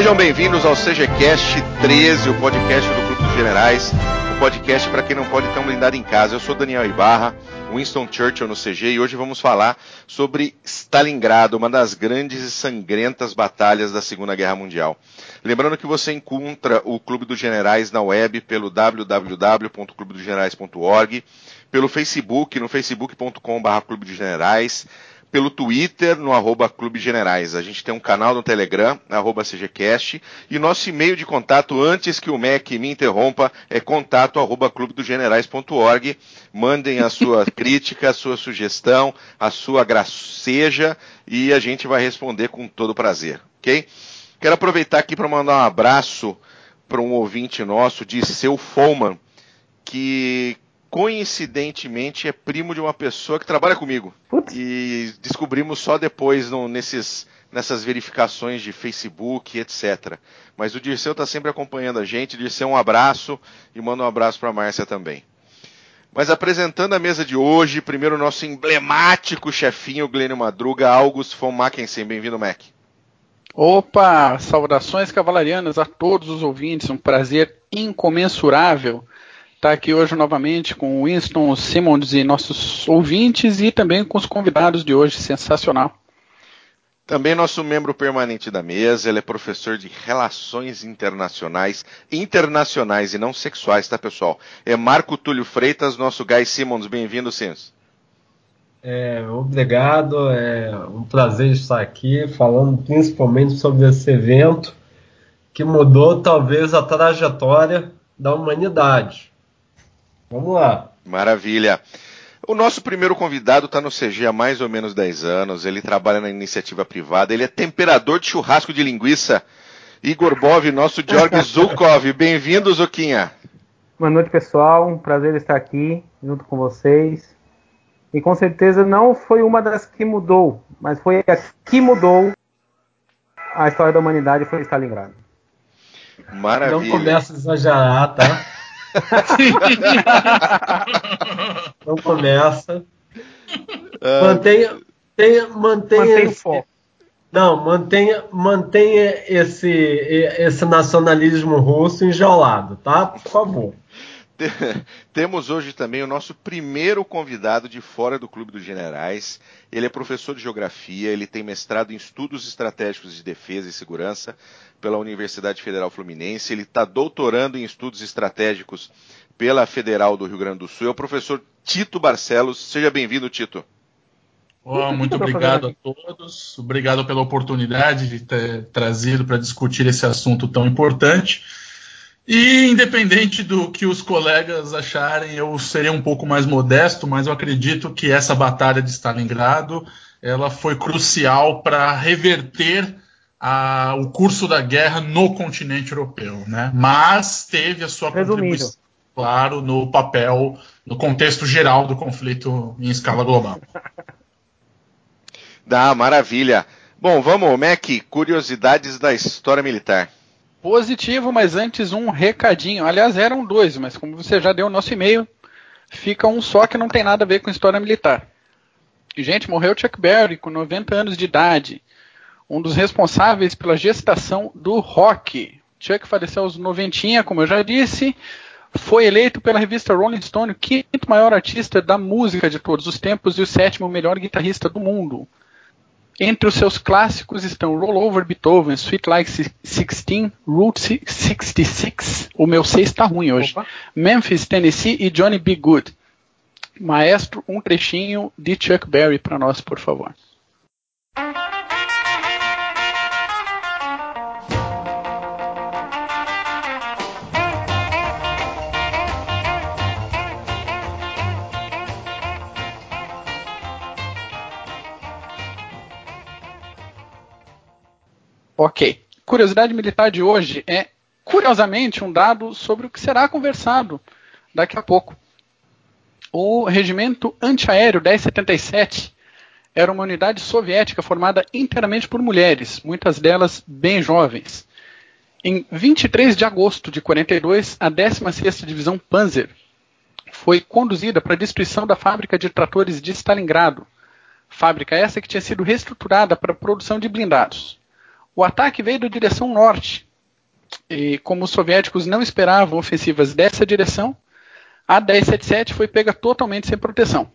Sejam bem-vindos ao CGCast 13, o podcast do Clube dos Generais, o podcast para quem não pode ter um blindado em casa. Eu sou Daniel Ibarra, Winston Churchill no CG, e hoje vamos falar sobre Stalingrado, uma das grandes e sangrentas batalhas da Segunda Guerra Mundial. Lembrando que você encontra o Clube dos Generais na web pelo www.clubedosgenerais.org, pelo Facebook, no facebook.com.br Clube dos Generais, pelo Twitter, no arroba Clube Generais. A gente tem um canal no Telegram, arroba CGCast, e nosso e-mail de contato, antes que o MEC me interrompa, é contato arroba clubedogenerais.org. Mandem a sua crítica, a sua sugestão, a sua graceja, e a gente vai responder com todo prazer, ok? Quero aproveitar aqui para mandar um abraço para um ouvinte nosso, de Seu Foman, que coincidentemente é primo de uma pessoa que trabalha comigo. Putz. E descobrimos só depois no, nesses, nessas verificações de Facebook, etc. Mas o Dirceu está sempre acompanhando a gente. Dirceu, um abraço e manda um abraço para a Márcia também. Mas apresentando a mesa de hoje, primeiro o nosso emblemático chefinho, Glênio Madruga, August von Mackensen. Bem-vindo, Mac. Opa, saudações cavalarianas a todos os ouvintes, um prazer incomensurável estar aqui hoje novamente com o Winston Simmons e nossos ouvintes e também com os convidados de hoje, sensacional. Também nosso membro permanente da mesa, ele é professor de Relações Internacionais, internacionais e não sexuais, tá pessoal? É Marco Túlio Freitas, nosso Guy Simmons, bem-vindo, Sims. É, obrigado, é um prazer estar aqui falando principalmente sobre esse evento que mudou talvez a trajetória da humanidade. Vamos lá. Maravilha. O nosso primeiro convidado está no CG há mais ou menos 10 anos. Ele trabalha na iniciativa privada. Ele é temperador de churrasco de linguiça. Igor Bov, nosso Georg Zukov. Bem-vindo, Zuquinha. Boa noite, pessoal. Um prazer estar aqui junto com vocês. E com certeza não foi uma das que mudou, mas foi a que mudou a história da humanidade foi Stalingrado. Maravilha. Não começa a exagerar, tá? Não começa. Uh, mantenha, tenha, mantenha, mantenha esse, foco. Não, mantenha, mantenha esse, esse nacionalismo russo enjaulado, tá? Por favor. Temos hoje também o nosso primeiro convidado de fora do Clube dos Generais. Ele é professor de geografia, ele tem mestrado em estudos estratégicos de defesa e segurança pela Universidade Federal Fluminense, ele está doutorando em estudos estratégicos pela Federal do Rio Grande do Sul. É o professor Tito Barcelos. Seja bem-vindo, Tito. Oh, muito obrigado a todos. Obrigado pela oportunidade de ter trazido para discutir esse assunto tão importante. E independente do que os colegas acharem, eu serei um pouco mais modesto, mas eu acredito que essa batalha de Stalingrado ela foi crucial para reverter a, o curso da guerra no continente europeu, né? Mas teve a sua Resumindo. contribuição, claro, no papel, no contexto geral do conflito em escala global. Dá, maravilha. Bom, vamos, Mac, curiosidades da história militar positivo, mas antes um recadinho. Aliás, eram dois, mas como você já deu o nosso e-mail, fica um só que não tem nada a ver com história militar. Gente, morreu Chuck Berry com 90 anos de idade, um dos responsáveis pela gestação do rock. Chuck faleceu aos 90, como eu já disse, foi eleito pela revista Rolling Stone o quinto maior artista da música de todos os tempos e o sétimo melhor guitarrista do mundo. Entre os seus clássicos estão Roll Over Beethoven, Sweet Like 16, Route 66, o meu 6 está ruim hoje, Opa. Memphis, Tennessee e Johnny B. Good. Maestro, um trechinho de Chuck Berry para nós, por favor. Ok. Curiosidade militar de hoje é, curiosamente, um dado sobre o que será conversado daqui a pouco. O Regimento Antiaéreo 1077 era uma unidade soviética formada inteiramente por mulheres, muitas delas bem jovens. Em 23 de agosto de 42, a 16ª Divisão Panzer foi conduzida para a destruição da fábrica de tratores de Stalingrado, fábrica essa que tinha sido reestruturada para a produção de blindados. O ataque veio da direção norte, e como os soviéticos não esperavam ofensivas dessa direção, a 1077 foi pega totalmente sem proteção.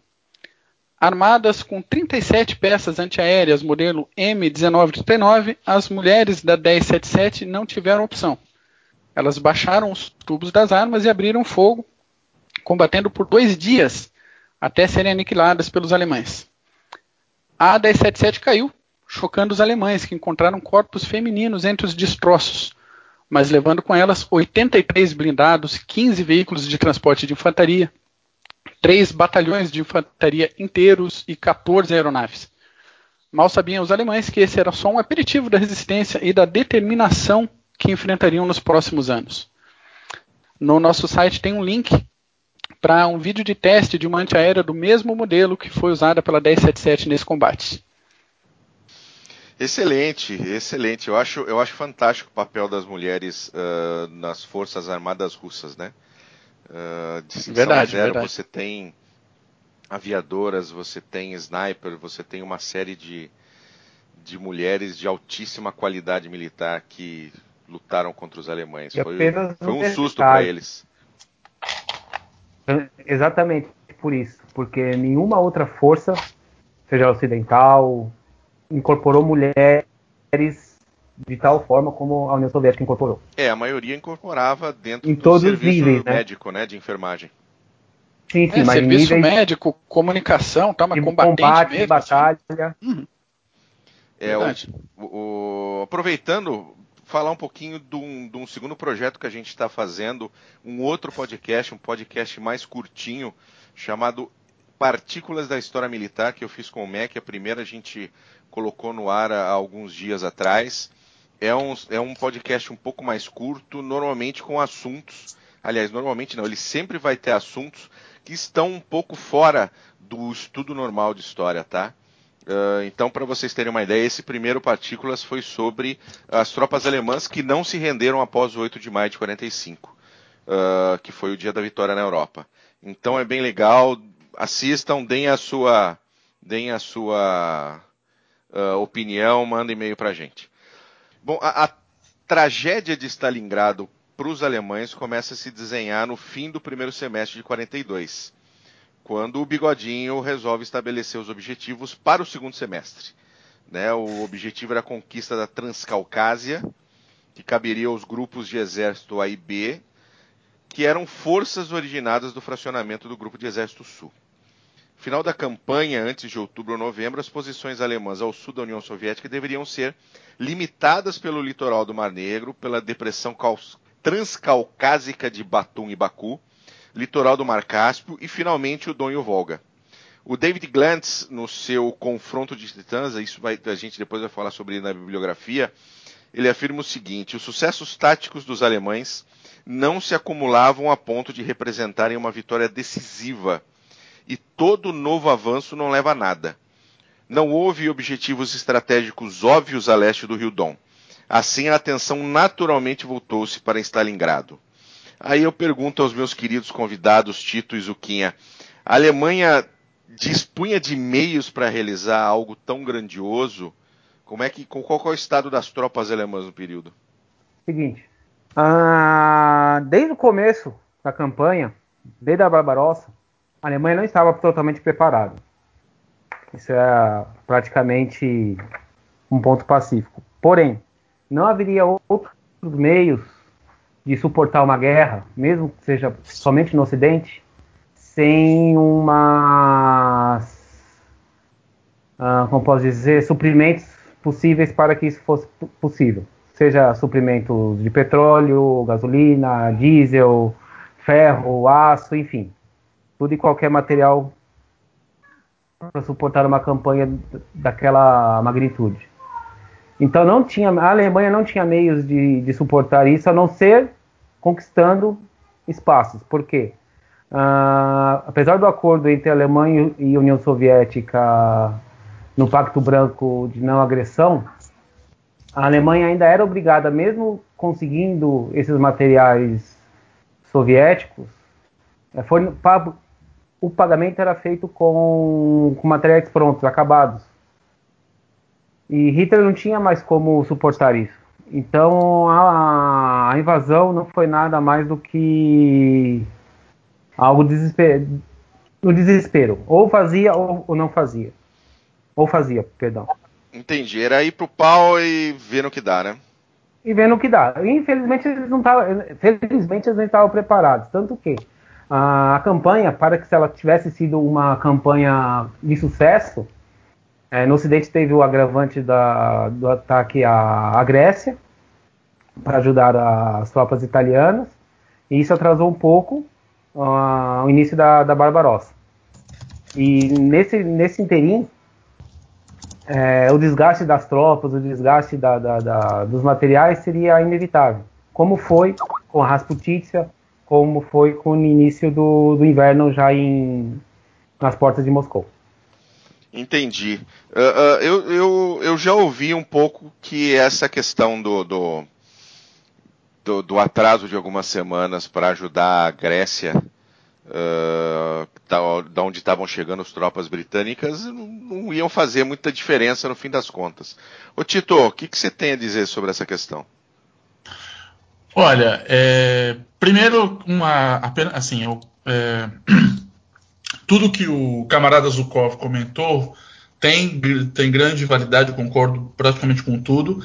Armadas com 37 peças antiaéreas modelo M1939, as mulheres da 1077 não tiveram opção. Elas baixaram os tubos das armas e abriram fogo, combatendo por dois dias até serem aniquiladas pelos alemães. A 1077 caiu, chocando os alemães, que encontraram corpos femininos entre os destroços, mas levando com elas 83 blindados, 15 veículos de transporte de infantaria, três batalhões de infantaria inteiros e 14 aeronaves. Mal sabiam os alemães que esse era só um aperitivo da resistência e da determinação que enfrentariam nos próximos anos. No nosso site tem um link para um vídeo de teste de uma antiaérea do mesmo modelo que foi usada pela 1077 nesse combate. Excelente, excelente. Eu acho, eu acho fantástico o papel das mulheres uh, nas forças armadas russas, né? Uh, de verdade, zero, verdade. você tem aviadoras, você tem sniper, você tem uma série de, de mulheres de altíssima qualidade militar que lutaram contra os alemães. Foi, foi um susto para eles. Exatamente por isso, porque nenhuma outra força, seja ocidental, incorporou mulheres de tal forma como a União Soviética incorporou. É, a maioria incorporava dentro em do todos serviço níveis, né? médico, né? de enfermagem. Sim, sim, é, mas serviço níveis... médico, comunicação, tá, uma combatente combate, mesmo. Batalha. Assim. Uhum. É, o, o, aproveitando, falar um pouquinho de um, de um segundo projeto que a gente está fazendo, um outro podcast, um podcast mais curtinho, chamado Partículas da História Militar, que eu fiz com o MEC. A primeira a gente colocou no ar há alguns dias atrás. É um, é um podcast um pouco mais curto, normalmente com assuntos. Aliás, normalmente não, ele sempre vai ter assuntos que estão um pouco fora do estudo normal de história, tá? Uh, então, para vocês terem uma ideia, esse primeiro Partículas foi sobre as tropas alemãs que não se renderam após o 8 de maio de 45, uh, que foi o dia da vitória na Europa. Então é bem legal, assistam, deem a sua, deem a sua uh, opinião, mandem e-mail para a gente. Bom, a, a tragédia de Stalingrado para os alemães começa a se desenhar no fim do primeiro semestre de 42 quando o Bigodinho resolve estabelecer os objetivos para o segundo semestre. Né? O objetivo era a conquista da Transcaucásia, que caberia aos grupos de exército A e B, que eram forças originadas do fracionamento do grupo de exército Sul. Final da campanha, antes de outubro ou novembro, as posições alemãs ao sul da União Soviética deveriam ser limitadas pelo litoral do Mar Negro, pela depressão transcaucásica de Batum e Baku, litoral do Mar Cáspio e finalmente o Don e o Volga. O David Glantz, no seu Confronto de Titãs, isso vai, a gente depois vai falar sobre na bibliografia, ele afirma o seguinte: os sucessos táticos dos alemães não se acumulavam a ponto de representarem uma vitória decisiva, e todo novo avanço não leva a nada. Não houve objetivos estratégicos óbvios a leste do Rio Dom. Assim, a atenção naturalmente voltou-se para Stalingrado. Aí eu pergunto aos meus queridos convidados, Tito e Zuquinha, a Alemanha dispunha de meios para realizar algo tão grandioso? Como é que, qual, é o estado das tropas alemãs no período? Seguinte, ah, desde o começo da campanha, desde a Barbarossa, a Alemanha não estava totalmente preparada. Isso é praticamente um ponto pacífico. Porém, não haveria outros meios de suportar uma guerra, mesmo que seja somente no Ocidente, sem uma, uh, como posso dizer, suprimentos possíveis para que isso fosse possível. Seja suprimentos de petróleo, gasolina, diesel, ferro, aço, enfim. Tudo e qualquer material para suportar uma campanha daquela magnitude. Então não tinha, a Alemanha não tinha meios de, de suportar isso, a não ser conquistando espaços. Por quê? Uh, apesar do acordo entre Alemanha e União Soviética no Pacto Branco de não agressão, a Alemanha ainda era obrigada, mesmo conseguindo esses materiais soviéticos, foi, o pagamento era feito com, com materiais prontos, acabados. E Hitler não tinha mais como suportar isso. Então a, a invasão não foi nada mais do que algo desesper, no desespero. Ou fazia ou, ou, não fazia. Ou fazia, perdão. Entendi. Era ir pro pau e ver no que dá, né? E vendo o que dá. Infelizmente eles não estavam. Felizmente eles não estavam preparados. Tanto que a, campanha, para que se ela tivesse sido uma campanha de sucesso, é, no Ocidente teve o agravante da, do ataque à, à Grécia para ajudar as tropas italianas e isso atrasou um pouco uh, o início da, da Barbarossa. E nesse, nesse interim, é, o desgaste das tropas, o desgaste da, da, da, dos materiais seria inevitável, como foi com a Rasputitsa, como foi com o início do, do inverno já em, nas portas de Moscou. Entendi. Uh, uh, eu, eu, eu já ouvi um pouco que essa questão do, do, do, do atraso de algumas semanas para ajudar a Grécia, uh, da, onde estavam chegando as tropas britânicas, não, não, iam fazer muita diferença no fim das contas. Ô Tito, o que, que você tem a dizer sobre essa questão? Olha, é, primeiro, uma, apenas, assim, eu, é, tudo que o camarada Zukov comentou tem, tem grande validade, eu concordo praticamente com tudo.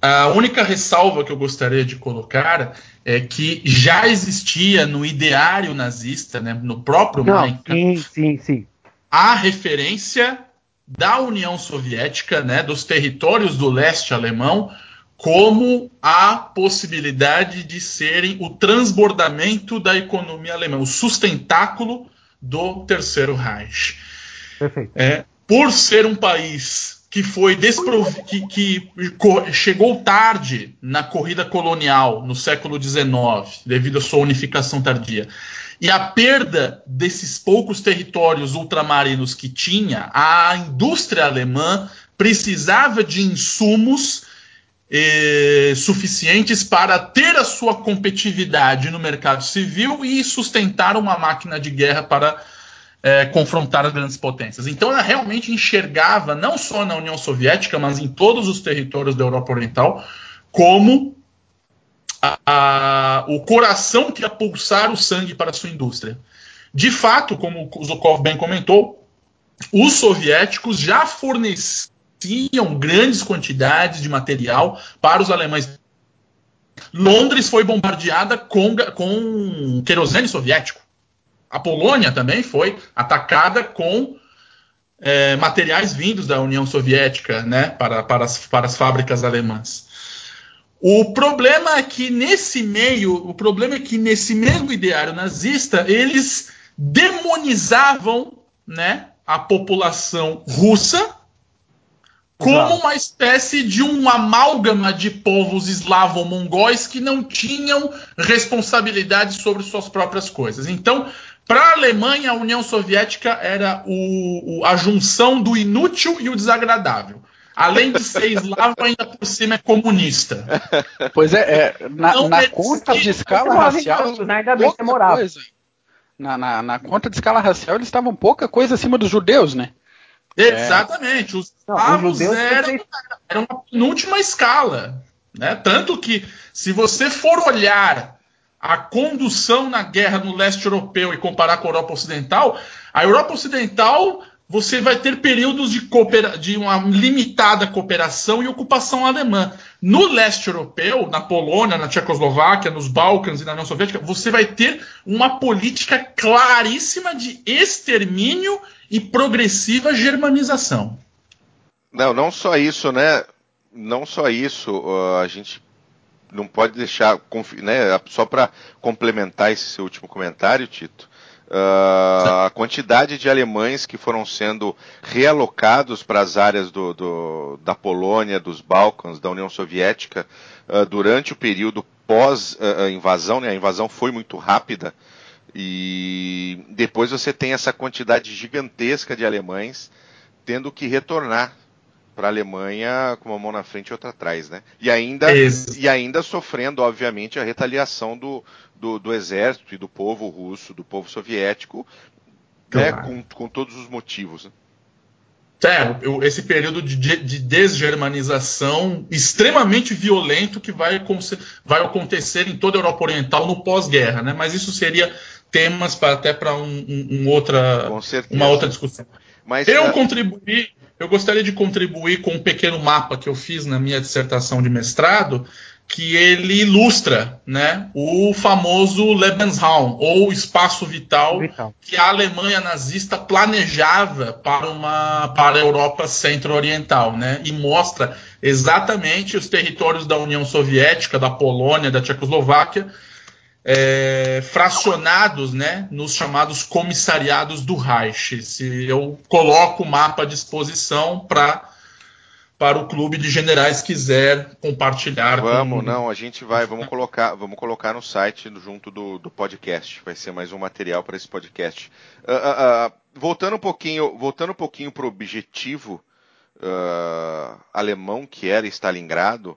A única ressalva que eu gostaria de colocar é que já existia no ideário nazista, né, no próprio Não, Mein sim, sim, sim. a referência da União Soviética, né, dos territórios do leste alemão, como a possibilidade de serem o transbordamento da economia alemã, o sustentáculo do Terceiro Reich. Perfeito. É, por ser um país que foi desprovido, que, que, chegou tarde na corrida colonial no século XIX, devido à sua unificação tardia, e a perda desses poucos territórios ultramarinos que tinha, a indústria alemã precisava de insumos eh, suficientes para ter a sua competitividade no mercado civil e sustentar uma máquina de guerra para eh, confrontar as grandes potências. Então ela realmente enxergava, não só na União Soviética, mas em todos os territórios da Europa Oriental, como a, a, o coração que ia pulsar o sangue para a sua indústria. De fato, como o Zukov bem comentou, os soviéticos já forneciam tinham grandes quantidades de material para os alemães. Londres foi bombardeada com, com querosene soviético. A Polônia também foi atacada com é, materiais vindos da União Soviética né, para, para, as, para as fábricas alemãs. O problema é que nesse meio, o problema é que nesse mesmo ideário nazista, eles demonizavam né, a população russa como uma espécie de um amálgama de povos eslavo-mongóis que não tinham responsabilidade sobre suas próprias coisas. Então, para a Alemanha, a União Soviética era o, o, a junção do inútil e o desagradável. Além de ser eslavo, ainda por cima é comunista. Pois é, é na, na conta de escala racial. Ainda bem que morava. Na, na, na conta de escala racial, eles estavam pouca coisa acima dos judeus, né? Exatamente. Os escravos eram, eram uma penúltima escala. Né? Tanto que, se você for olhar a condução na guerra no leste europeu e comparar com a Europa Ocidental, a Europa Ocidental você vai ter períodos de, de, uma limitada cooperação e ocupação alemã. No leste europeu, na Polônia, na Tchecoslováquia, nos Balcãs e na União Soviética, você vai ter uma política claríssima de extermínio e progressiva germanização. Não, não só isso, né? Não só isso, a gente não pode deixar, né, só para complementar esse seu último comentário, Tito, uh, a quantidade de alemães que foram sendo realocados para as áreas do, do, da Polônia, dos Balcãs, da União Soviética, uh, durante o período pós-invasão, né, a invasão foi muito rápida, e depois você tem essa quantidade gigantesca de alemães tendo que retornar para a Alemanha com uma mão na frente e outra atrás, né? E ainda, e ainda sofrendo, obviamente, a retaliação do, do, do, exército e do povo russo, do povo soviético, né? claro. né? com, com todos os motivos. Né? É, esse período de, de desgermanização extremamente violento que vai, vai, acontecer em toda a Europa Oriental no pós-guerra, né? Mas isso seria temas pra, até para um, um, outra, uma outra discussão. Mas, eu é... contribuí, eu gostaria de contribuir com um pequeno mapa que eu fiz na minha dissertação de mestrado, que ele ilustra né, o famoso Lebensraum, ou espaço vital, vital, que a Alemanha nazista planejava para, uma, para a Europa centro-oriental, né, e mostra exatamente os territórios da União Soviética, da Polônia, da Tchecoslováquia, é, fracionados né, nos chamados comissariados do Reich. Se eu coloco o mapa à disposição para para o clube de generais quiser compartilhar. Vamos, com... não, a gente vai, vamos colocar, vamos colocar no site junto do, do podcast. Vai ser mais um material para esse podcast. Uh, uh, uh, voltando um pouquinho, voltando um pouquinho para o objetivo alemão que era Stalingrado.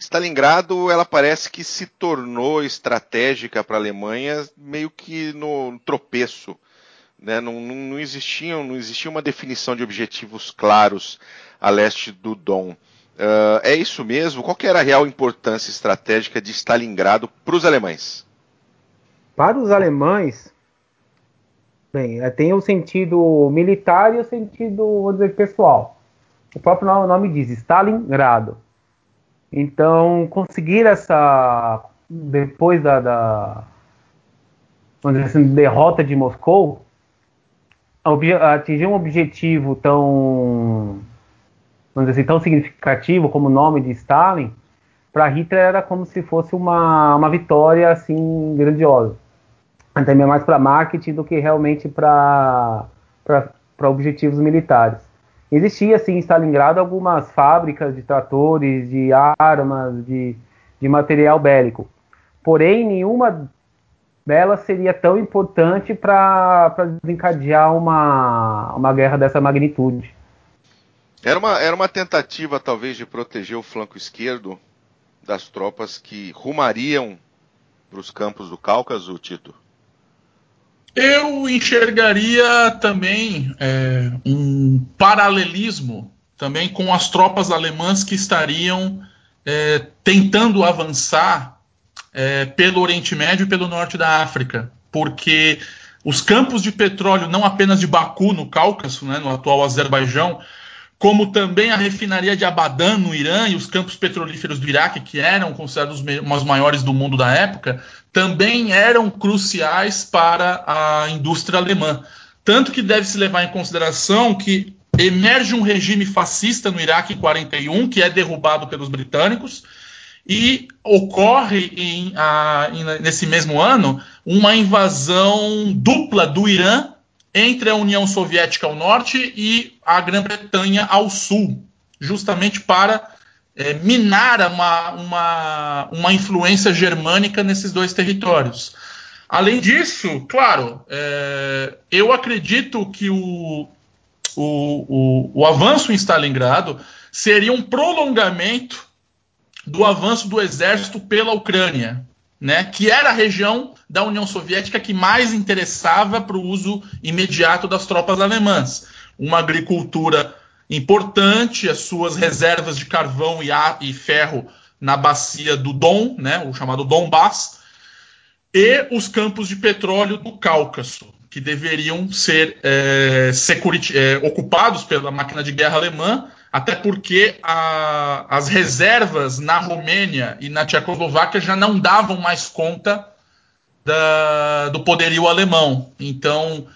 Stalingrado, ela parece que se tornou estratégica para a Alemanha meio que no tropeço né? Não, não, não, existia, não existia uma definição de objetivos claros a leste do Don. Uh, é isso mesmo? Qual era a real importância estratégica de Stalingrado para os alemães? Para os alemães, bem, é, tem o sentido militar e o sentido, vou dizer, pessoal. O próprio nome diz Stalingrado. Então, conseguir essa, depois da, da vamos dizer assim, derrota de Moscou, atingir um objetivo tão, vamos dizer assim, tão significativo como o nome de Stalin, para Hitler era como se fosse uma, uma vitória assim grandiosa. Até mais para marketing do que realmente para objetivos militares. Existia, assim, em Stalingrado algumas fábricas de tratores, de armas, de, de material bélico. Porém, nenhuma dela seria tão importante para desencadear uma, uma guerra dessa magnitude. Era uma, era uma tentativa, talvez, de proteger o flanco esquerdo das tropas que rumariam para os campos do Cáucaso, Tito? Eu enxergaria também é, um paralelismo também com as tropas alemãs que estariam é, tentando avançar é, pelo Oriente Médio e pelo norte da África, porque os campos de petróleo, não apenas de Baku, no Cáucaso, né, no atual Azerbaijão, como também a refinaria de Abadan, no Irã, e os campos petrolíferos do Iraque, que eram considerados os maiores do mundo da época, também eram cruciais para a indústria alemã. Tanto que deve se levar em consideração que emerge um regime fascista no Iraque em 41, que é derrubado pelos britânicos, e ocorre em, a, em, nesse mesmo ano uma invasão dupla do Irã entre a União Soviética ao norte e a Grã-Bretanha ao sul, justamente para é, minar uma, uma, uma, influência germânica nesses dois territórios. Além disso, claro, é, eu acredito que o, o, o, o avanço em Stalingrado seria um prolongamento do avanço do exército pela Ucrânia, né, que era a região da União Soviética que mais interessava para o uso imediato das tropas alemãs. Uma agricultura importante, as suas reservas de carvão e, e ferro na bacia do Don, né, o chamado Donbass, e os campos de petróleo do Cáucaso, que deveriam ser é, é, ocupados pela máquina de guerra alemã até porque a, as reservas na Romênia e na Tchecoslováquia já não davam mais conta da, do poderio alemão. Então,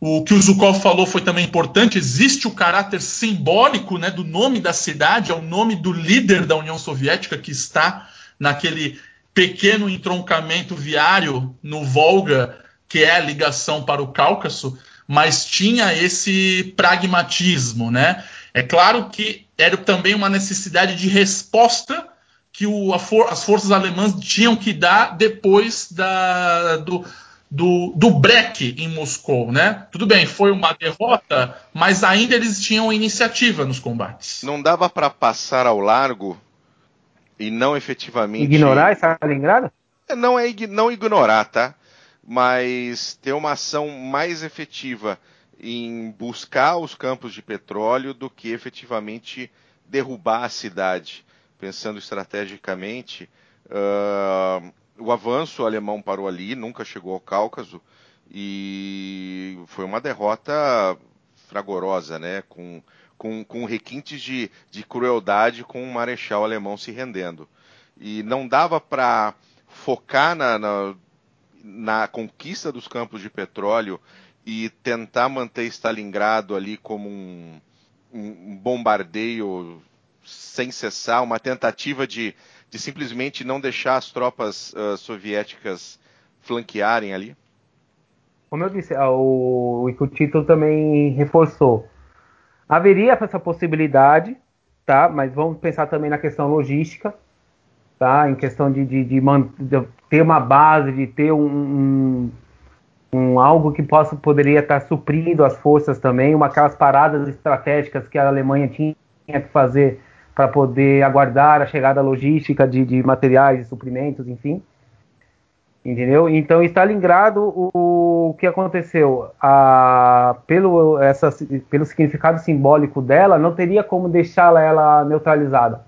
o que o Zukov falou foi também importante. Existe o caráter simbólico né, do nome da cidade, é o nome do líder da União Soviética que está naquele pequeno entroncamento viário no Volga, que é a ligação para o Cáucaso, mas tinha esse pragmatismo, né? É claro que era também uma necessidade de resposta que o, for, as forças alemãs tinham que dar depois da, do, do, do break em Moscou, né? Tudo bem, foi uma derrota, mas ainda eles tinham iniciativa nos combates. Não dava para passar ao largo e não efetivamente ignorar essa Stalingrado? Não é não ignorar, tá? Mas ter uma ação mais efetiva em buscar os campos de petróleo do que efetivamente derrubar a cidade. Pensando estrategicamente, uh, o avanço alemão parou ali, nunca chegou ao Cáucaso e foi uma derrota fragorosa, né? Com, com, com requintes de, de crueldade com o marechal alemão se rendendo. E não dava para focar na, na, na conquista dos campos de petróleo e tentar manter Stalingrado ali como um, um bombardeio sem cessar, uma tentativa de, de simplesmente não deixar as tropas uh, soviéticas flanquearem ali? Como eu disse, ah, o, o título também reforçou. Haveria essa possibilidade, tá? Mas vamos pensar também na questão logística, tá? Em questão de, de, de, de ter uma base, de ter um, um, um, algo que possa poderia estar suprindo as forças também, uma aquelas paradas estratégicas que a Alemanha tinha que fazer para poder aguardar a chegada logística de, de materiais e suprimentos, enfim. Entendeu? Então, Stalingrado, o, o que aconteceu? A, pelo, essa, pelo significado simbólico dela, não teria como deixá-la ela neutralizada.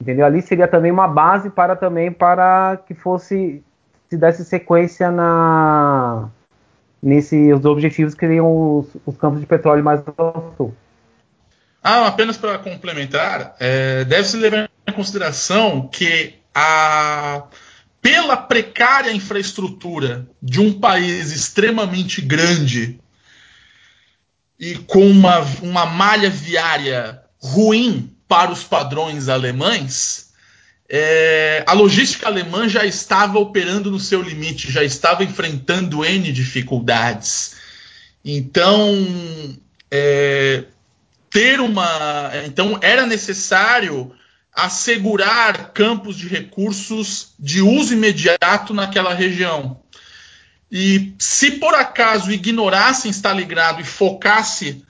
Entendeu? Ali seria também uma base para também para que fosse se desse sequência na nesses objetivos que seriam os, os campos de petróleo mais ao sul. Ah, apenas para complementar, é, deve-se levar em consideração que a, pela precária infraestrutura de um país extremamente grande e com uma, uma malha viária ruim para os padrões alemães, é, a logística alemã já estava operando no seu limite, já estava enfrentando N dificuldades. Então, é, ter uma. Então, era necessário assegurar campos de recursos de uso imediato naquela região. E se por acaso ignorassem Stalingrado e focasse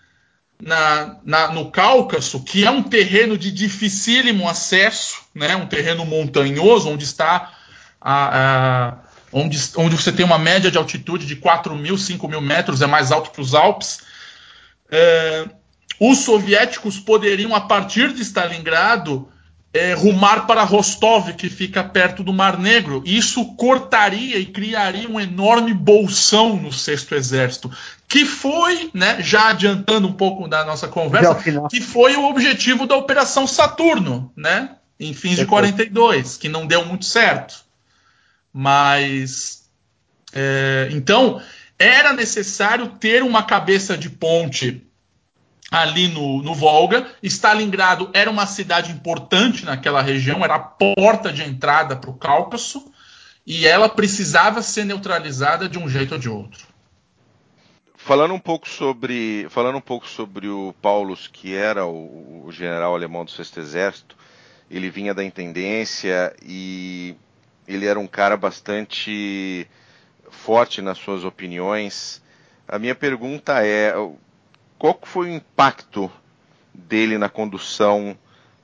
na, na, no Cáucaso, que é um terreno de dificílimo acesso, né, um terreno montanhoso, onde está a, a, onde, onde você tem uma média de altitude de 4 mil, 5 mil metros, é mais alto que os Alpes. É, os soviéticos poderiam, a partir de Stalingrado, é, rumar para Rostov, que fica perto do Mar Negro. Isso cortaria e criaria um enorme bolsão no Sexto Exército, que foi, né, já adiantando um pouco da nossa conversa, que foi o objetivo da Operação Saturno, né, em fins de 42, que não deu muito certo. Mas, é, então, era necessário ter uma cabeça de ponte ali no, no Volga. Stalingrado era uma cidade importante naquela região, era a porta de entrada para o Cáucaso, e ela precisava ser neutralizada de um jeito ou de outro. Falando um pouco sobre, falando um pouco sobre o Paulus, que era o, o general alemão do Sexto Exército, ele vinha da intendência e ele era um cara bastante forte nas suas opiniões. A minha pergunta é, qual foi o impacto dele na condução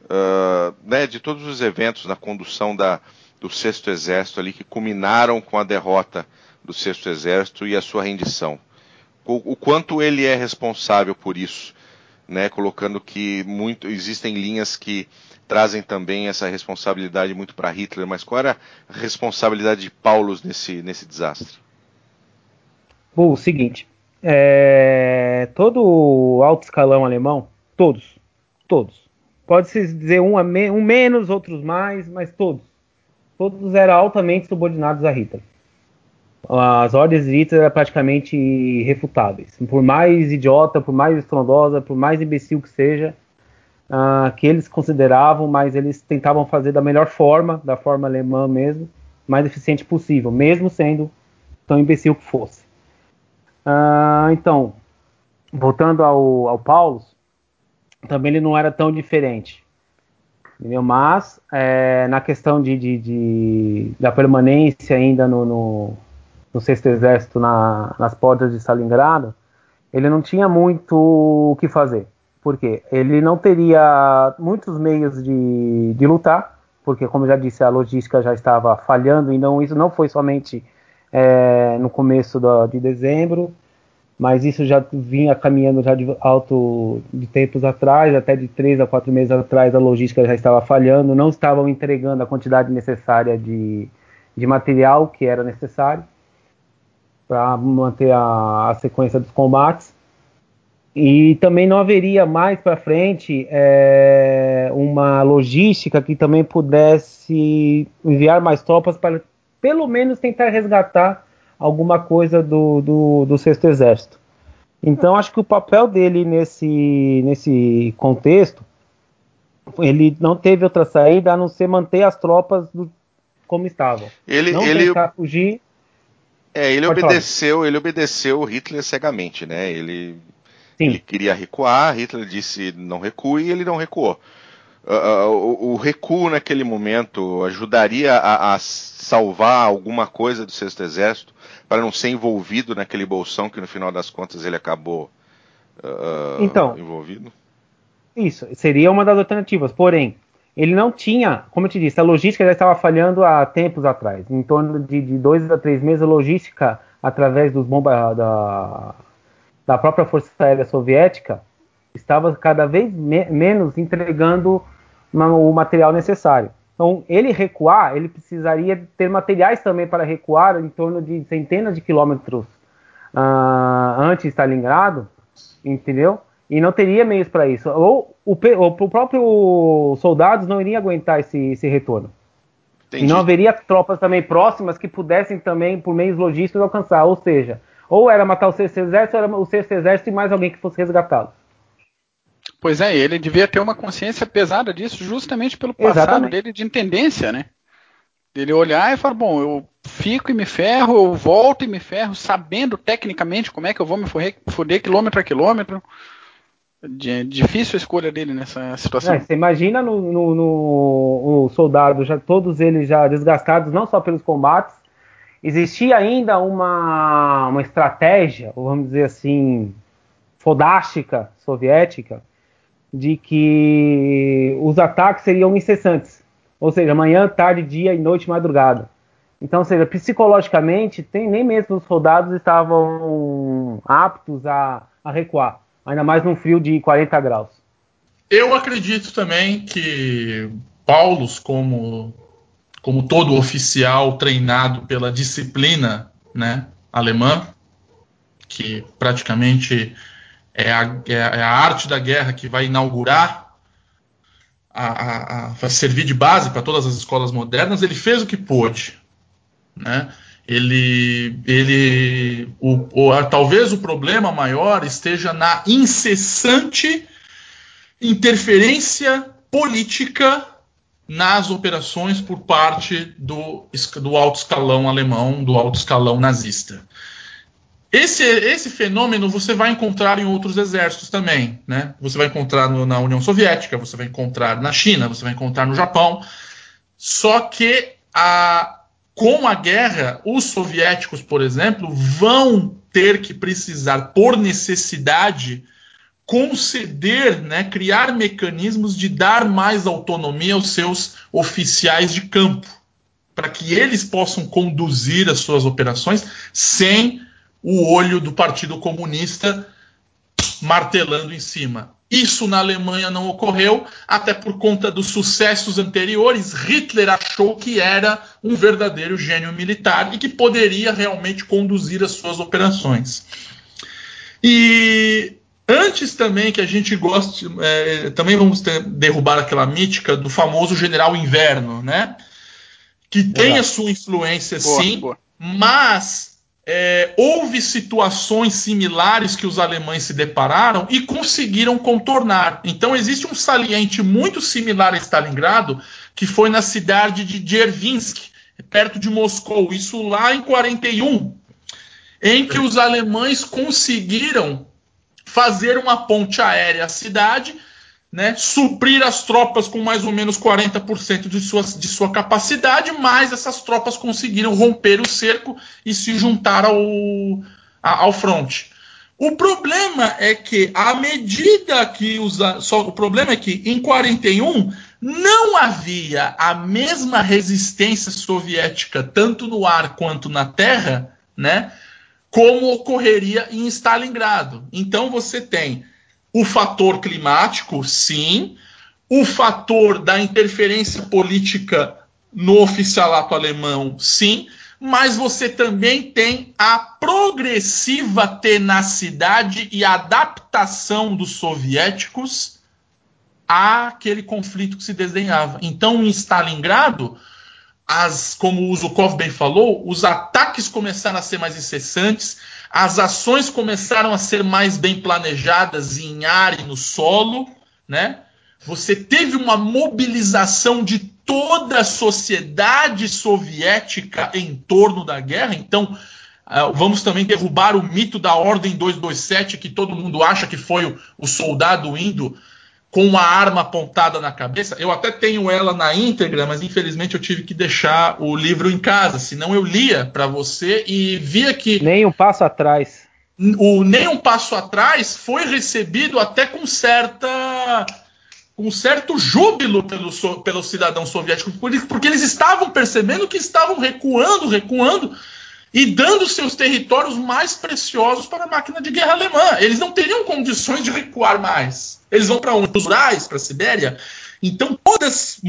uh, né, de todos os eventos na condução da, do Sexto Exército ali que culminaram com a derrota do Sexto Exército e a sua rendição. O, o quanto ele é responsável por isso, né, colocando que muito existem linhas que trazem também essa responsabilidade muito para Hitler, mas qual era a responsabilidade de Paulus nesse, nesse desastre? Bom, o seguinte, é, todo alto escalão alemão, todos, todos. Pode-se dizer um, um menos, outros mais, mas todos. Todos eram altamente subordinados a Hitler. As ordens de Hitler eram praticamente irrefutáveis. Por mais idiota, por mais estrondosa, por mais imbecil que seja, uh, que eles consideravam, mas eles tentavam fazer da melhor forma, da forma alemã mesmo, mais eficiente possível, mesmo sendo tão imbecil que fosse. Ah, então, voltando ao, ao Paulo, também ele não era tão diferente. Entendeu? Mas, é, na questão de, de, de, da permanência ainda no, no, no Sexto Exército na, nas portas de Stalingrado, ele não tinha muito o que fazer. Por quê? Ele não teria muitos meios de, de lutar, porque, como já disse, a logística já estava falhando, e não, isso não foi somente é, no começo do, de dezembro, mas isso já vinha caminhando já de alto de tempos atrás, até de três a quatro meses atrás a logística já estava falhando, não estavam entregando a quantidade necessária de, de material que era necessário para manter a, a, sequência dos combates. E também não haveria mais para frente é, uma logística que também pudesse enviar mais tropas para pelo menos tentar resgatar alguma coisa do, do, do Sexto Exército. Então, acho que o papel dele nesse, nesse contexto, ele não teve outra saída a não ser manter as tropas do, como estavam. Ele, não ele, tentar fugir. É, ele obedeceu, falar. ele obedeceu Hitler cegamente, né? Ele, ele queria recuar, Hitler disse não recue e ele não recuou. Uh, o, o, recuo naquele momento ajudaria a, a, salvar alguma coisa do Sexto Exército para não ser envolvido naquele bolsão que no final das contas ele acabou uh, então, envolvido? Isso, seria uma das alternativas. Porém, ele não tinha, como eu te disse, a logística já estava falhando há tempos atrás. Em torno de, de dois a três meses, a logística, através dos bombas da, da própria Força Aérea Soviética, estava cada vez me menos entregando o material necessário. Então, ele recuar, ele precisaria ter materiais também para recuar em torno de centenas de quilômetros uh, antes de Stalingrado, entendeu? E não teria meios para isso. Ou o, o, próprio soldados não iria aguentar esse, esse retorno. Entendi. E não haveria tropas também próximas que pudessem também, por meios logísticos, alcançar. Ou seja, ou era matar o sexto exército, ou era o sexto exército e mais alguém que fosse resgatá-lo. Pois é, ele devia ter uma consciência pesada disso, justamente pelo passado Exatamente. dele de intendência, né? Ele olhar e falar, bom, eu fico e me ferro, eu volto e me ferro, sabendo tecnicamente como é que eu vou me foder quilômetro a quilômetro. Difícil a escolha dele nessa situação. É, você imagina no, no, no, o soldado, já todos eles já desgastados, não só pelos combates, existia ainda uma, uma estratégia, vamos dizer assim, fodástica soviética, de que os ataques seriam incessantes, ou seja, manhã, tarde, dia e noite, madrugada. Então, seja, psicologicamente, tem, nem mesmo os soldados estavam aptos a, a recuar, ainda mais num frio de 40 graus. Eu acredito também que Paulus, como, como todo oficial treinado pela disciplina né, alemã, que praticamente é a, é a arte da guerra que vai inaugurar, a, a, vai servir de base para todas as escolas modernas, ele fez o que pôde. Né? Ele, ele o, o, talvez o problema maior esteja na incessante interferência política nas operações por parte do, do alto escalão alemão, do alto escalão nazista. Esse, esse fenômeno você vai encontrar em outros exércitos também. Né? Você vai encontrar no, na União Soviética, você vai encontrar na China, você vai encontrar no Japão. Só que a, com a guerra, os soviéticos, por exemplo, vão ter que precisar, por necessidade, conceder, né, criar mecanismos de dar mais autonomia aos seus oficiais de campo, para que eles possam conduzir as suas operações sem o olho do Partido Comunista martelando em cima. Isso na Alemanha não ocorreu, até por conta dos sucessos anteriores. Hitler achou que era um verdadeiro gênio militar e que poderia realmente conduzir as suas operações. E antes também que a gente goste, é, também vamos ter, derrubar aquela mítica do famoso general inverno, né? Que tem a sua influência boa, sim, boa. mas é, houve situações similares que os alemães se depararam e conseguiram contornar. Então existe um saliente muito similar a Stalingrado, que foi na cidade de Djervinsk, perto de Moscou, isso lá em 41, em que os alemães conseguiram fazer uma ponte aérea à cidade né, suprir as tropas com mais ou menos 40% de, sua de sua capacidade, mas essas tropas conseguiram romper o cerco e se juntar ao, ao fronte. O problema é que, à medida que os. Só, o problema é que, em 41, não havia a mesma resistência soviética, tanto no ar quanto na terra, né? como ocorreria em Stalingrado. Então você tem o fator climático, sim, o fator da interferência política no oficialato alemão, sim, mas você também tem a progressiva tenacidade e adaptação dos soviéticos àquele conflito que se desdenhava. Então, em Stalingrado, as, como o Zukov bem falou, os ataques começaram a ser mais incessantes, as ações começaram a ser mais bem planejadas em ar e no solo, né? Você teve uma mobilização de toda a sociedade soviética em torno da guerra. Então, uh, vamos também derrubar o mito da Ordem 227, que todo mundo acha que foi o soldado indo com uma arma apontada na cabeça. Eu até tenho ela na íntegra, mas infelizmente eu tive que deixar o livro em casa, senão eu lia para você e via que. Nem um passo atrás. O nem um passo atrás foi recebido até com certa um certo júbilo pelo, pelos cidadãos soviéticos, porque eles estavam percebendo que estavam recuando, recuando e dando seus territórios mais preciosos para a máquina de guerra alemã. Eles não teriam condições de recuar mais. Eles vão para onde? Para os Urais, para a Sibéria? Então todas,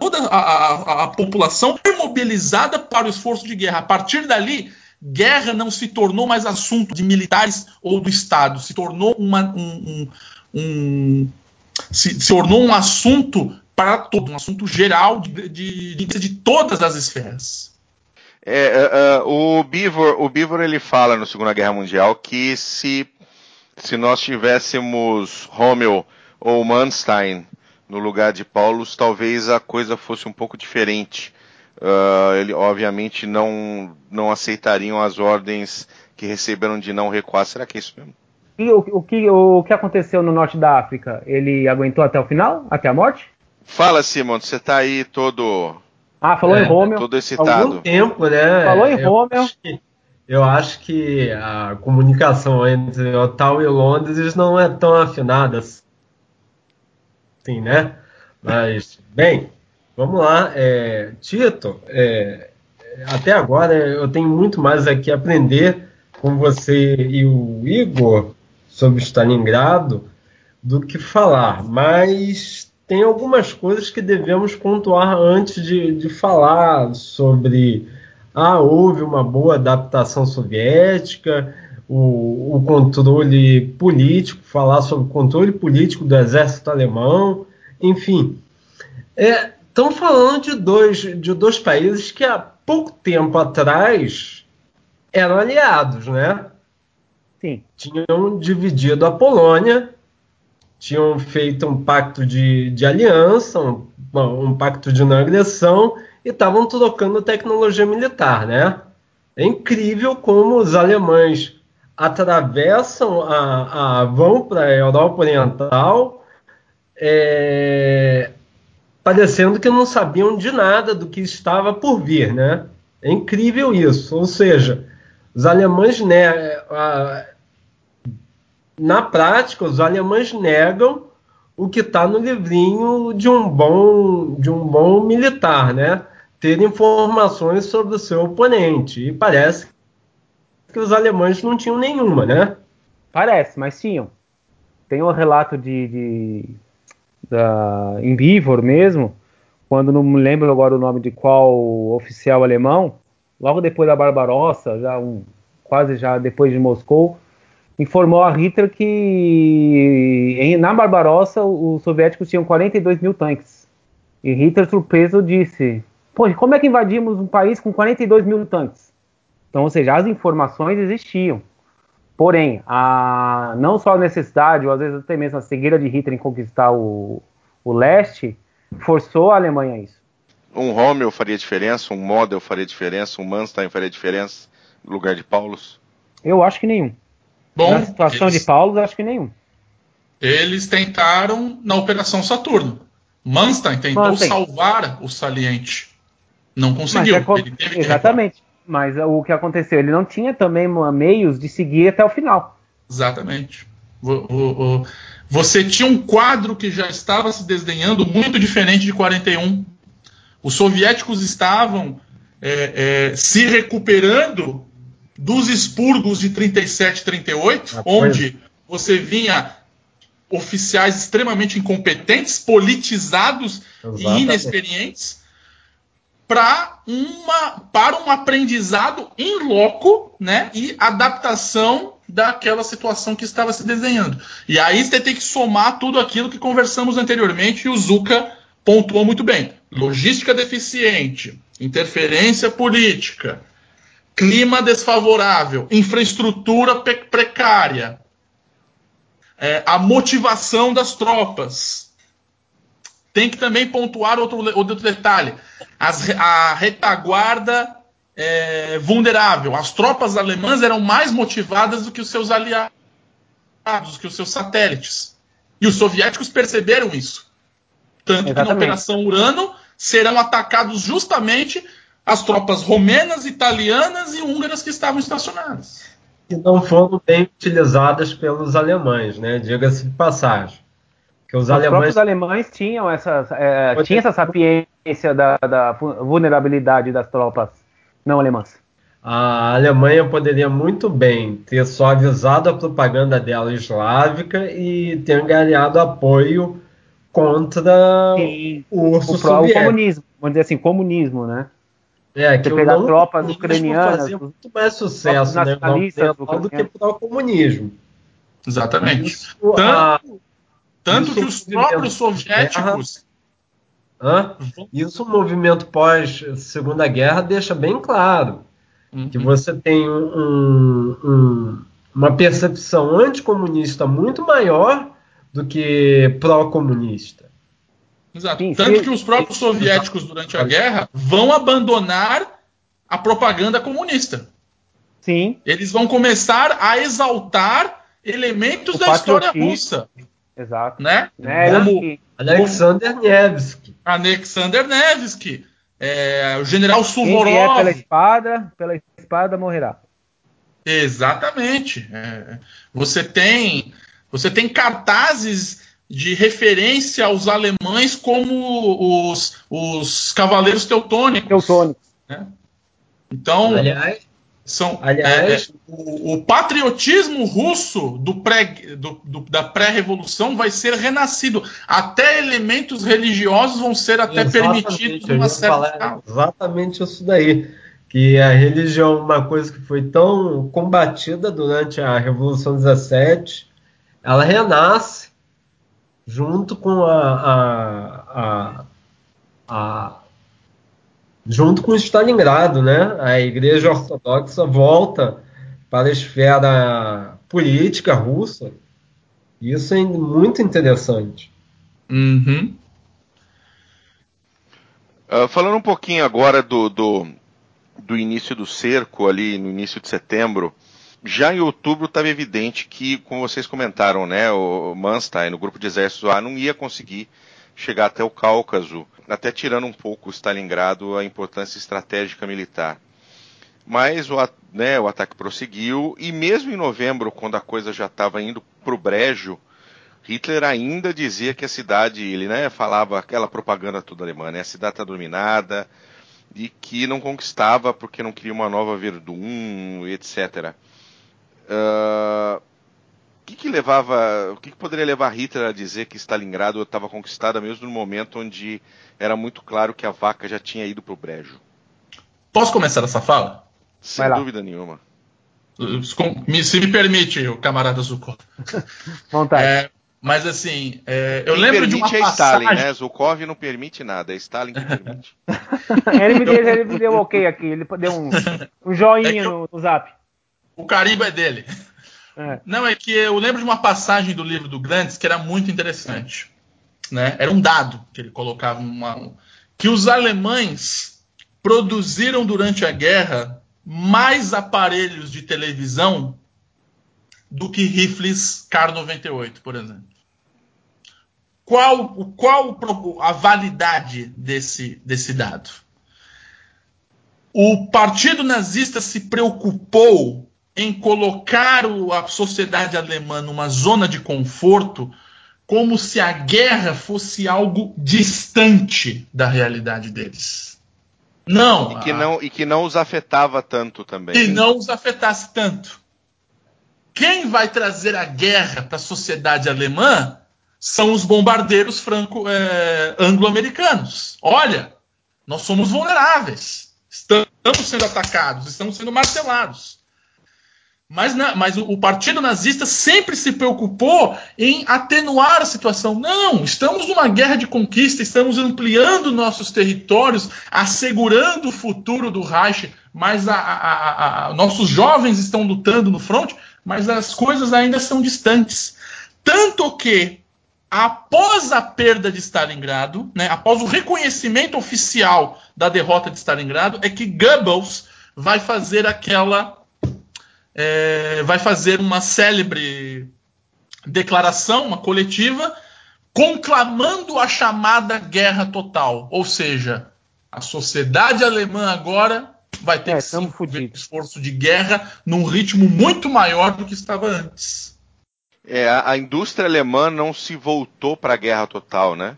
toda a, a, a população foi mobilizada para o esforço de guerra. A partir dali, guerra não se tornou mais assunto de militares ou do Estado, se tornou uma, um, um, se, se tornou um assunto para todo, um assunto geral de, de, de, de todas as esferas. É, uh, uh, o Beaver, o Beaver ele fala no Segunda Guerra Mundial que se se nós tivéssemos Rommel ou Manstein no lugar de Paulus, talvez a coisa fosse um pouco diferente. Uh, ele obviamente não não aceitariam as ordens que receberam de não recuar. Será que é isso mesmo? E o, o, que, o que aconteceu no norte da África? Ele aguentou até o final? Até a morte? Fala, Simon, você tá aí todo. Ah, falou é, em Romeu. Todo excitado. Algum tempo, né? Falou em Romeu. Eu acho que a comunicação entre Ottawa e Londres não é tão afinada assim, né? Mas, bem, vamos lá. É, Tito, é, até agora eu tenho muito mais aqui a aprender com você e o Igor sobre Stalingrado do que falar, mas tem algumas coisas que devemos pontuar antes de, de falar sobre. Ah, houve uma boa adaptação soviética, o, o, controle político, falar sobre o controle político do exército alemão, enfim. Estão é, falando de dois, de dois países que há pouco tempo atrás eram aliados, né? Sim. Tinham dividido a Polônia, tinham feito um pacto de, de aliança, um, um pacto de não agressão, e estavam trocando tecnologia militar, né? É incrível como os alemães atravessam a, a vão para a Europa Oriental, é, parecendo que não sabiam de nada do que estava por vir, né? É incrível isso. Ou seja, os alemães, né, na prática, os alemães negam o que está no livrinho de um bom de um bom militar, né? Ter informações sobre o seu oponente. E parece que os alemães não tinham nenhuma, né? Parece, mas tinham. Tem um relato de, de da, em Bivor mesmo, quando não me lembro agora o nome de qual oficial alemão, logo depois da Barbarossa, já um, quase já depois de Moscou, informou a Hitler que em, na Barbarossa os soviéticos tinham 42 mil tanques. E Hitler, surpreso, disse: Pô, como é que invadimos um país com 42 mil tanques? Então, ou seja, as informações existiam. Porém, a, não só a necessidade, ou às vezes até mesmo a cegueira de Hitler em conquistar o, o leste, forçou a Alemanha a isso. Um Rommel faria diferença, um Model faria diferença, um Manstein faria diferença no lugar de Paulus? Eu acho que nenhum. Bom, na situação eles, de Paulus, acho que nenhum. Eles tentaram na Operação Saturno. Manstein tentou Manstein. salvar o saliente. Não conseguiu. Mas, é, exatamente. Mas o que aconteceu? Ele não tinha também meios de seguir até o final. Exatamente. O, o, o, você tinha um quadro que já estava se desdenhando muito diferente de 41. Os soviéticos estavam é, é, se recuperando dos expurgos de 37 e 38, ah, onde você vinha oficiais extremamente incompetentes, politizados Exatamente. e inexperientes para uma para um aprendizado em loco, né, e adaptação daquela situação que estava se desenhando. E aí você tem que somar tudo aquilo que conversamos anteriormente e o Zuka pontuou muito bem. Logística deficiente, interferência política, clima desfavorável, infraestrutura precária, é, a motivação das tropas. Tem que também pontuar outro, outro detalhe: as, a retaguarda é, vulnerável. As tropas alemãs eram mais motivadas do que os seus aliados, do que os seus satélites. E os soviéticos perceberam isso. Tanto Exatamente. que na Operação Urano serão atacados justamente as tropas romenas, italianas e húngaras que estavam estacionadas que não foram bem utilizadas pelos alemães, né? Diga-se de passagem. Que os, os alemães... próprios alemães tinham essa, é, tinha essa sapiência da, da, vulnerabilidade das tropas não alemãs. A Alemanha poderia muito bem ter suavizado a propaganda dela eslávica e ter ganhado apoio contra Sim, o urso o, o comunismo, vamos dizer assim, comunismo, né? É, que Você pegar tropas ucranianas. Fazia muito mais sucesso né, do, do que o comunismo. Exatamente. Isso, tanto, a, tanto que os próprios soviéticos. Hã? Isso o movimento pós Segunda Guerra deixa bem claro. Uhum. Que você tem um, um, uma percepção anticomunista muito maior do que pró-comunista. Exato. Sim, Tanto sim. que os próprios soviéticos, durante a guerra, vão abandonar a propaganda comunista. Sim. Eles vão começar a exaltar elementos o da história russa. Exato. Né? É, como, Alexander Nevsky. Alexander Nevsky. É, o general Suvorov. Quem é pela espada, pela espada morrerá. Exatamente. É, você tem você tem cartazes de referência aos alemães como os, os cavaleiros teutônicos. Teutônicos. Né? Então, aliás, são, aliás é, o, o, patriotismo russo do pré, do, do, da pré-revolução vai ser renascido. Até elementos religiosos vão ser até permitidos numa certa Exatamente isso daí. Que a religião, uma coisa que foi tão combatida durante a Revolução 17, ela renasce junto com a, a, a, a junto com Stalingrado, né? A Igreja Ortodoxa volta para a esfera política russa. Isso é muito interessante. Uhum. Uh, falando um pouquinho agora do, do, do, início do cerco, ali no início de setembro, já em outubro estava evidente que, como vocês comentaram, né, o Manstein, no grupo de exércitos A, não ia conseguir chegar até o Cáucaso, até tirando um pouco Stalingrado a importância estratégica militar. Mas o, né, o ataque prosseguiu e mesmo em novembro, quando a coisa já estava indo para o brejo, Hitler ainda dizia que a cidade, ele né, falava aquela propaganda toda alemã, né, a cidade está dominada e que não conquistava porque não queria uma nova Verdun, etc. Uh, o que, que levava, o que, que, poderia levar Hitler a dizer que Stalingrado estava conquistada mesmo no momento onde era muito claro que a vaca já tinha ido para o brejo? Posso começar essa fala? Sem dúvida nenhuma. Se me permite, o camarada Zukov. Vontade. É, mas assim, é, eu Quem lembro de uma é passagem... Stalin, né? Zukov não permite nada, é Stalin que permite. ele, me deu, ele me deu um ok aqui, ele deu um, um joinha é eu... no, no zap. O carimbo é dele. É. Não, é que eu lembro de uma passagem do livro do Grandes que era muito interessante. Né? Era um dado que ele colocava uma, que os alemães produziram durante a guerra mais aparelhos de televisão do que rifles Kar 98, por exemplo. Qual, qual a validade desse, desse dado? O Partido Nazista se preocupou em colocar a sociedade alemã numa zona de conforto, como se a guerra fosse algo distante da realidade deles. Não. E que não, e que não os afetava tanto também. E não os afetasse tanto. Quem vai trazer a guerra para a sociedade alemã são os bombardeiros franco é, anglo-americanos. Olha, nós somos vulneráveis, estamos sendo atacados, estamos sendo martelados. Mas, na, mas o, o, partido nazista sempre se preocupou em atenuar a situação. Não, estamos numa guerra de conquista, estamos ampliando nossos territórios, assegurando o futuro do Reich, mas a, a, a, nossos jovens estão lutando no front mas as coisas ainda são distantes. Tanto que, após a perda de Stalingrado, né, após o reconhecimento oficial da derrota de Stalingrado, é que Goebbels vai fazer aquela. É, vai fazer uma célebre declaração, uma coletiva, conclamando a chamada guerra total. Ou seja, a sociedade alemã agora vai ter é, que um esforço de guerra num ritmo muito maior do que estava antes. É, a, indústria alemã não se voltou para a guerra total, né?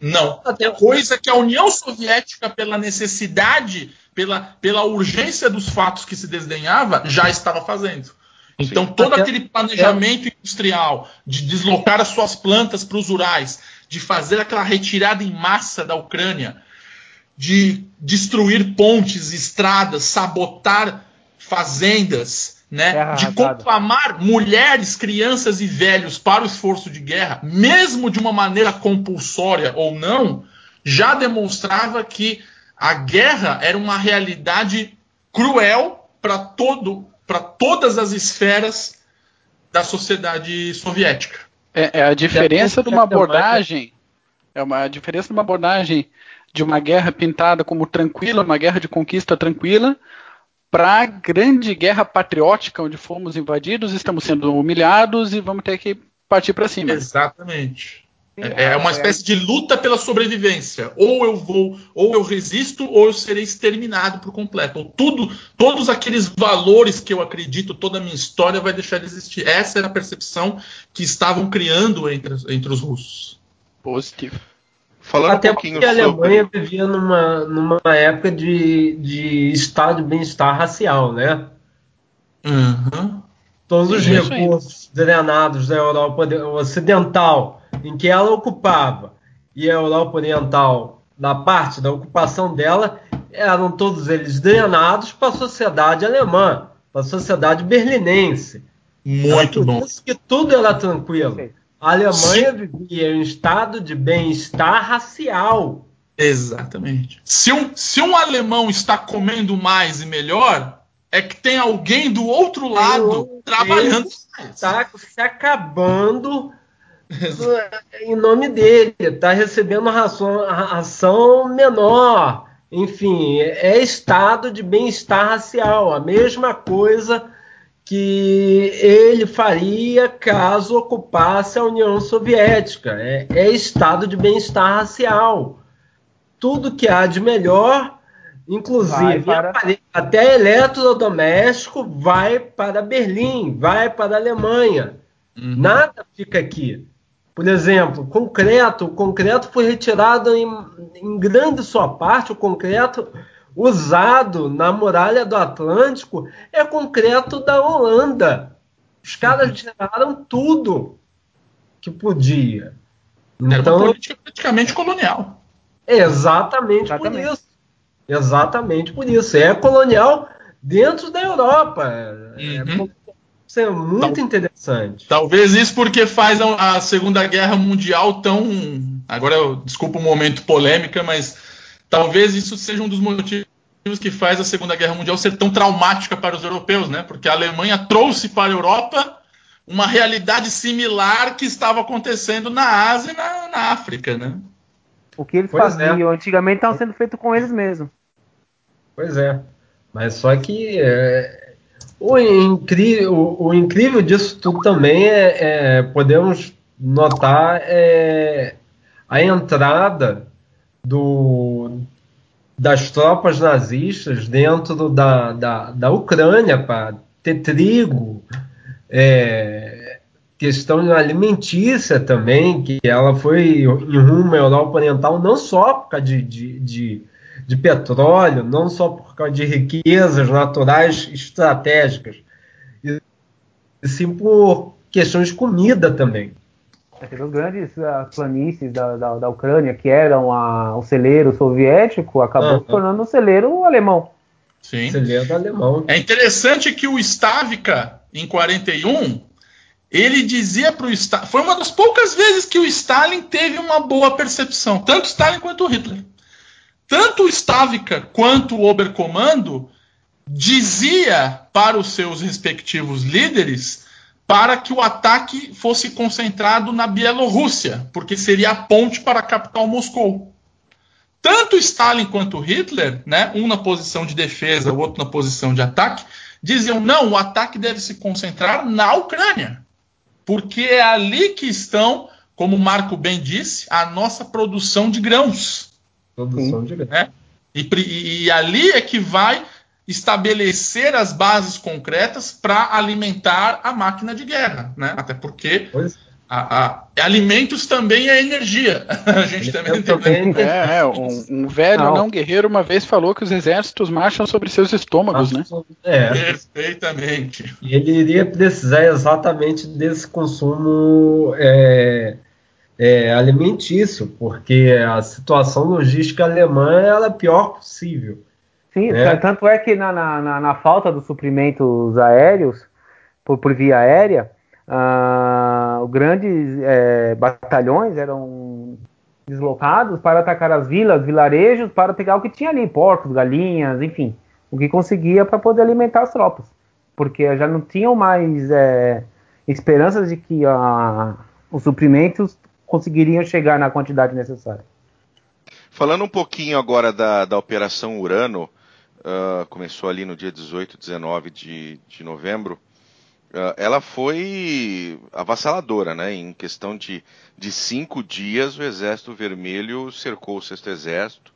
Não. Até coisa que a União Soviética, pela necessidade, pela, pela urgência dos fatos que se desdenhava, já estava fazendo. Então, Sim. todo Até... aquele planejamento industrial de deslocar as suas plantas para os Urais, de fazer aquela retirada em massa da Ucrânia, de destruir pontes, estradas, sabotar fazendas, né? de conclamar mulheres, crianças e velhos para o esforço de guerra, mesmo de uma maneira compulsória ou não, já demonstrava que a guerra era uma realidade cruel para todo, para todas as esferas da sociedade soviética. É, é a diferença de uma abordagem, é uma a diferença de uma abordagem de uma guerra pintada como tranquila, uma guerra de conquista tranquila, para a grande guerra patriótica, onde fomos invadidos, estamos sendo humilhados e vamos ter que partir para cima. Exatamente. É, é uma espécie de luta pela sobrevivência. Ou eu vou, ou eu resisto, ou eu serei exterminado por completo. Ou tudo, todos aqueles valores que eu acredito, toda a minha história vai deixar de existir. Essa era a percepção que estavam criando entre, entre os russos. Positivo. Falando Até um pouquinho porque a Alemanha sobre... vivia numa, numa época de, de estado de bem-estar racial, né? Uhum. Todos os recursos drenados da Europa Ocidental, em que ela ocupava, e a Europa Oriental, na parte da ocupação dela, eram todos eles drenados para a sociedade alemã, para a sociedade berlinense. Muito bom. Isso que tudo era tranquilo. A Alemanha vivia em estado de bem-estar racial. Exatamente. Se um, se um alemão está comendo mais e melhor, é que tem alguém do outro lado trabalhando mais. Está se acabando em nome dele. Está recebendo ração, ração menor. Enfim, é estado de bem-estar racial. A mesma coisa que ele faria caso ocupasse a União Soviética. É, é estado de bem-estar racial. Tudo que há de melhor, inclusive para... até eletrodoméstico, vai para Berlim, vai para a Alemanha. Uhum. Nada fica aqui. Por exemplo, concreto. O concreto foi retirado em, em grande sua parte. O concreto usado na muralha do Atlântico é concreto da Holanda. Os caras tiraram tudo que podia. Era então, uma política praticamente colonial. Exatamente, exatamente, por isso. Exatamente por isso. É colonial dentro da Europa. É uhum. É, isso é muito Tal, interessante. Talvez isso porque faz a, a Segunda Guerra Mundial tão. Agora, eu, desculpa o um momento polêmica, mas Talvez isso seja um dos motivos que faz a Segunda Guerra Mundial ser tão traumática para os europeus, né? Porque a Alemanha trouxe para a Europa uma realidade similar que estava acontecendo na Ásia e na, na África, né? O que eles pois é. faziam é. antigamente estava sendo feito com eles mesmos. Pois é. Mas só que é, o, incrível, o, o, incrível disso tudo também é, é podemos notar é, a entrada do, das tropas nazistas dentro da, da, da Ucrânia para ter trigo, é, questão alimentícia também, que ela foi em rumo à Europa Oriental não só por causa de, de, de, de petróleo, não só por causa de riquezas naturais estratégicas, e sim por questões de comida também. Os grandes uh, planícies da, da, da, Ucrânia, que eram a, o celeiro soviético, acabou se tornando o celeiro alemão. Sim. Celeiro alemão. É interessante que o Stavka, em 41, ele dizia para o Stalin. Foi uma das poucas vezes que o Stalin teve uma boa percepção, tanto Stalin quanto Hitler. Tanto o Stavka quanto o Oberkommando dizia para os seus respectivos líderes para que o ataque fosse concentrado na Bielorrússia, porque seria a ponte para a capital Moscou. Tanto Stalin quanto Hitler, né, um na posição de defesa, o outro na posição de ataque, diziam: não, o ataque deve se concentrar na Ucrânia, porque é ali que estão, como Marco bem disse, a nossa produção de grãos. Produção de grãos. Né? E, e ali é que vai estabelecer as bases concretas para alimentar a máquina de guerra, né? Até porque a, a, alimentos também é energia. A gente também tem. É, é um, um, velho não. não. guerreiro uma vez falou que os exércitos marcham sobre seus estômagos, né? É. Perfeitamente. E ele iria precisar exatamente desse consumo é, é, alimentício, porque a situação logística alemã é a pior possível. Sim, é. tanto é que na, na, na, falta dos suprimentos aéreos, por, por via aérea, uh, grandes é, batalhões eram deslocados para atacar as vilas, vilarejos, para pegar o que tinha ali, porcos, galinhas, enfim, o que conseguia para poder alimentar as tropas, porque já não tinham mais é, esperanças de que uh, os suprimentos conseguiriam chegar na quantidade necessária. Falando um pouquinho agora da, da Operação Urano, uh, começou ali no dia 18, 19 de, de novembro, uh, ela foi avassaladora, né? Em questão de, de cinco dias, o Exército Vermelho cercou o Sexto Exército.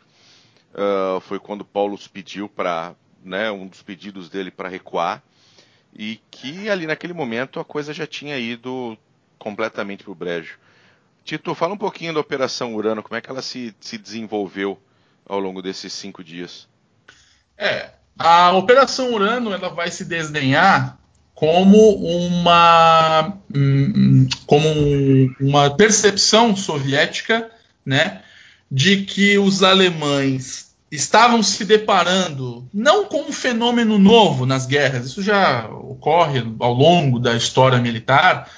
Uh, foi quando Paulo pediu para, né, um dos pedidos dele para recuar, e que ali naquele momento a coisa já tinha ido completamente para o brejo. Tito, fala um pouquinho da Operação Urano, como é que ela se, se desenvolveu ao longo desses cinco dias? É, a Operação Urano ela vai se desdenhar como uma como uma percepção soviética, né, de que os alemães estavam se deparando não com um fenômeno novo nas guerras, isso já ocorre ao longo da história militar,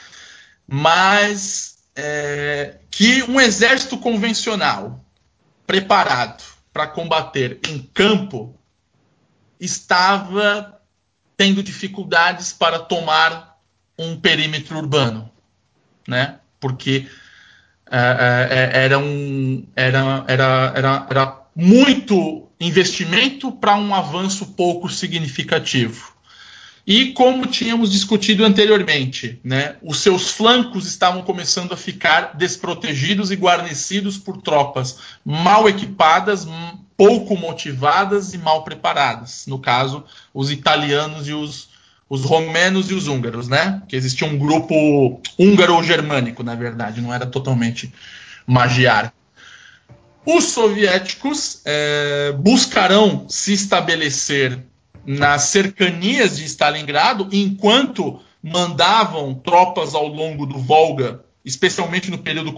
mas é, que um exército convencional preparado para combater em campo estava tendo dificuldades para tomar um perímetro urbano, né? Porque uh, uh, era, um, era, era, era, era muito investimento para um avanço pouco significativo. E como tínhamos discutido anteriormente, né, os seus flancos estavam começando a ficar desprotegidos e guarnecidos por tropas mal equipadas, pouco motivadas e mal preparadas. No caso, os italianos e os, os romenos e os húngaros, né? Que existia um grupo húngaro-germânico, na verdade, não era totalmente magiar. Os soviéticos é, buscarão se estabelecer nas cercanias de Stalingrado, enquanto mandavam tropas ao longo do Volga, especialmente no período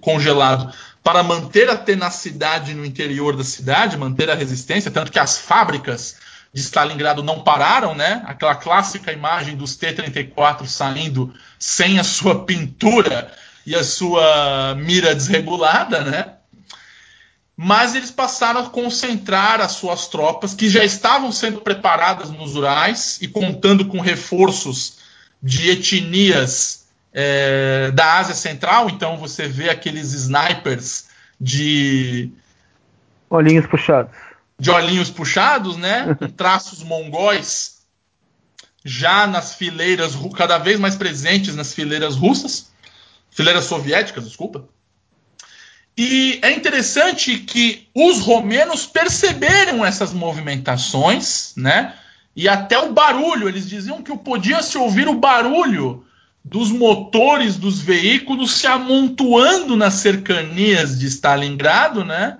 congelado, para manter a tenacidade no interior da cidade, manter a resistência, tanto que as fábricas de Stalingrado não pararam, né? Aquela clássica imagem dos T-34 saindo sem a sua pintura e a sua mira desregulada, né? mas eles passaram a concentrar as suas tropas, que já estavam sendo preparadas nos Urais e contando com reforços de etnias é, da Ásia Central. Então você vê aqueles snipers de. Olhinhos puxados. De olhinhos puxados, né? Com traços mongóis já nas fileiras, cada vez mais presentes nas fileiras russas, fileiras soviéticas, desculpa. E é interessante que os romenos perceberam essas movimentações, né? E até o barulho, eles diziam que podia se ouvir o barulho dos motores dos veículos se amontoando nas cercanias de Stalingrado, né?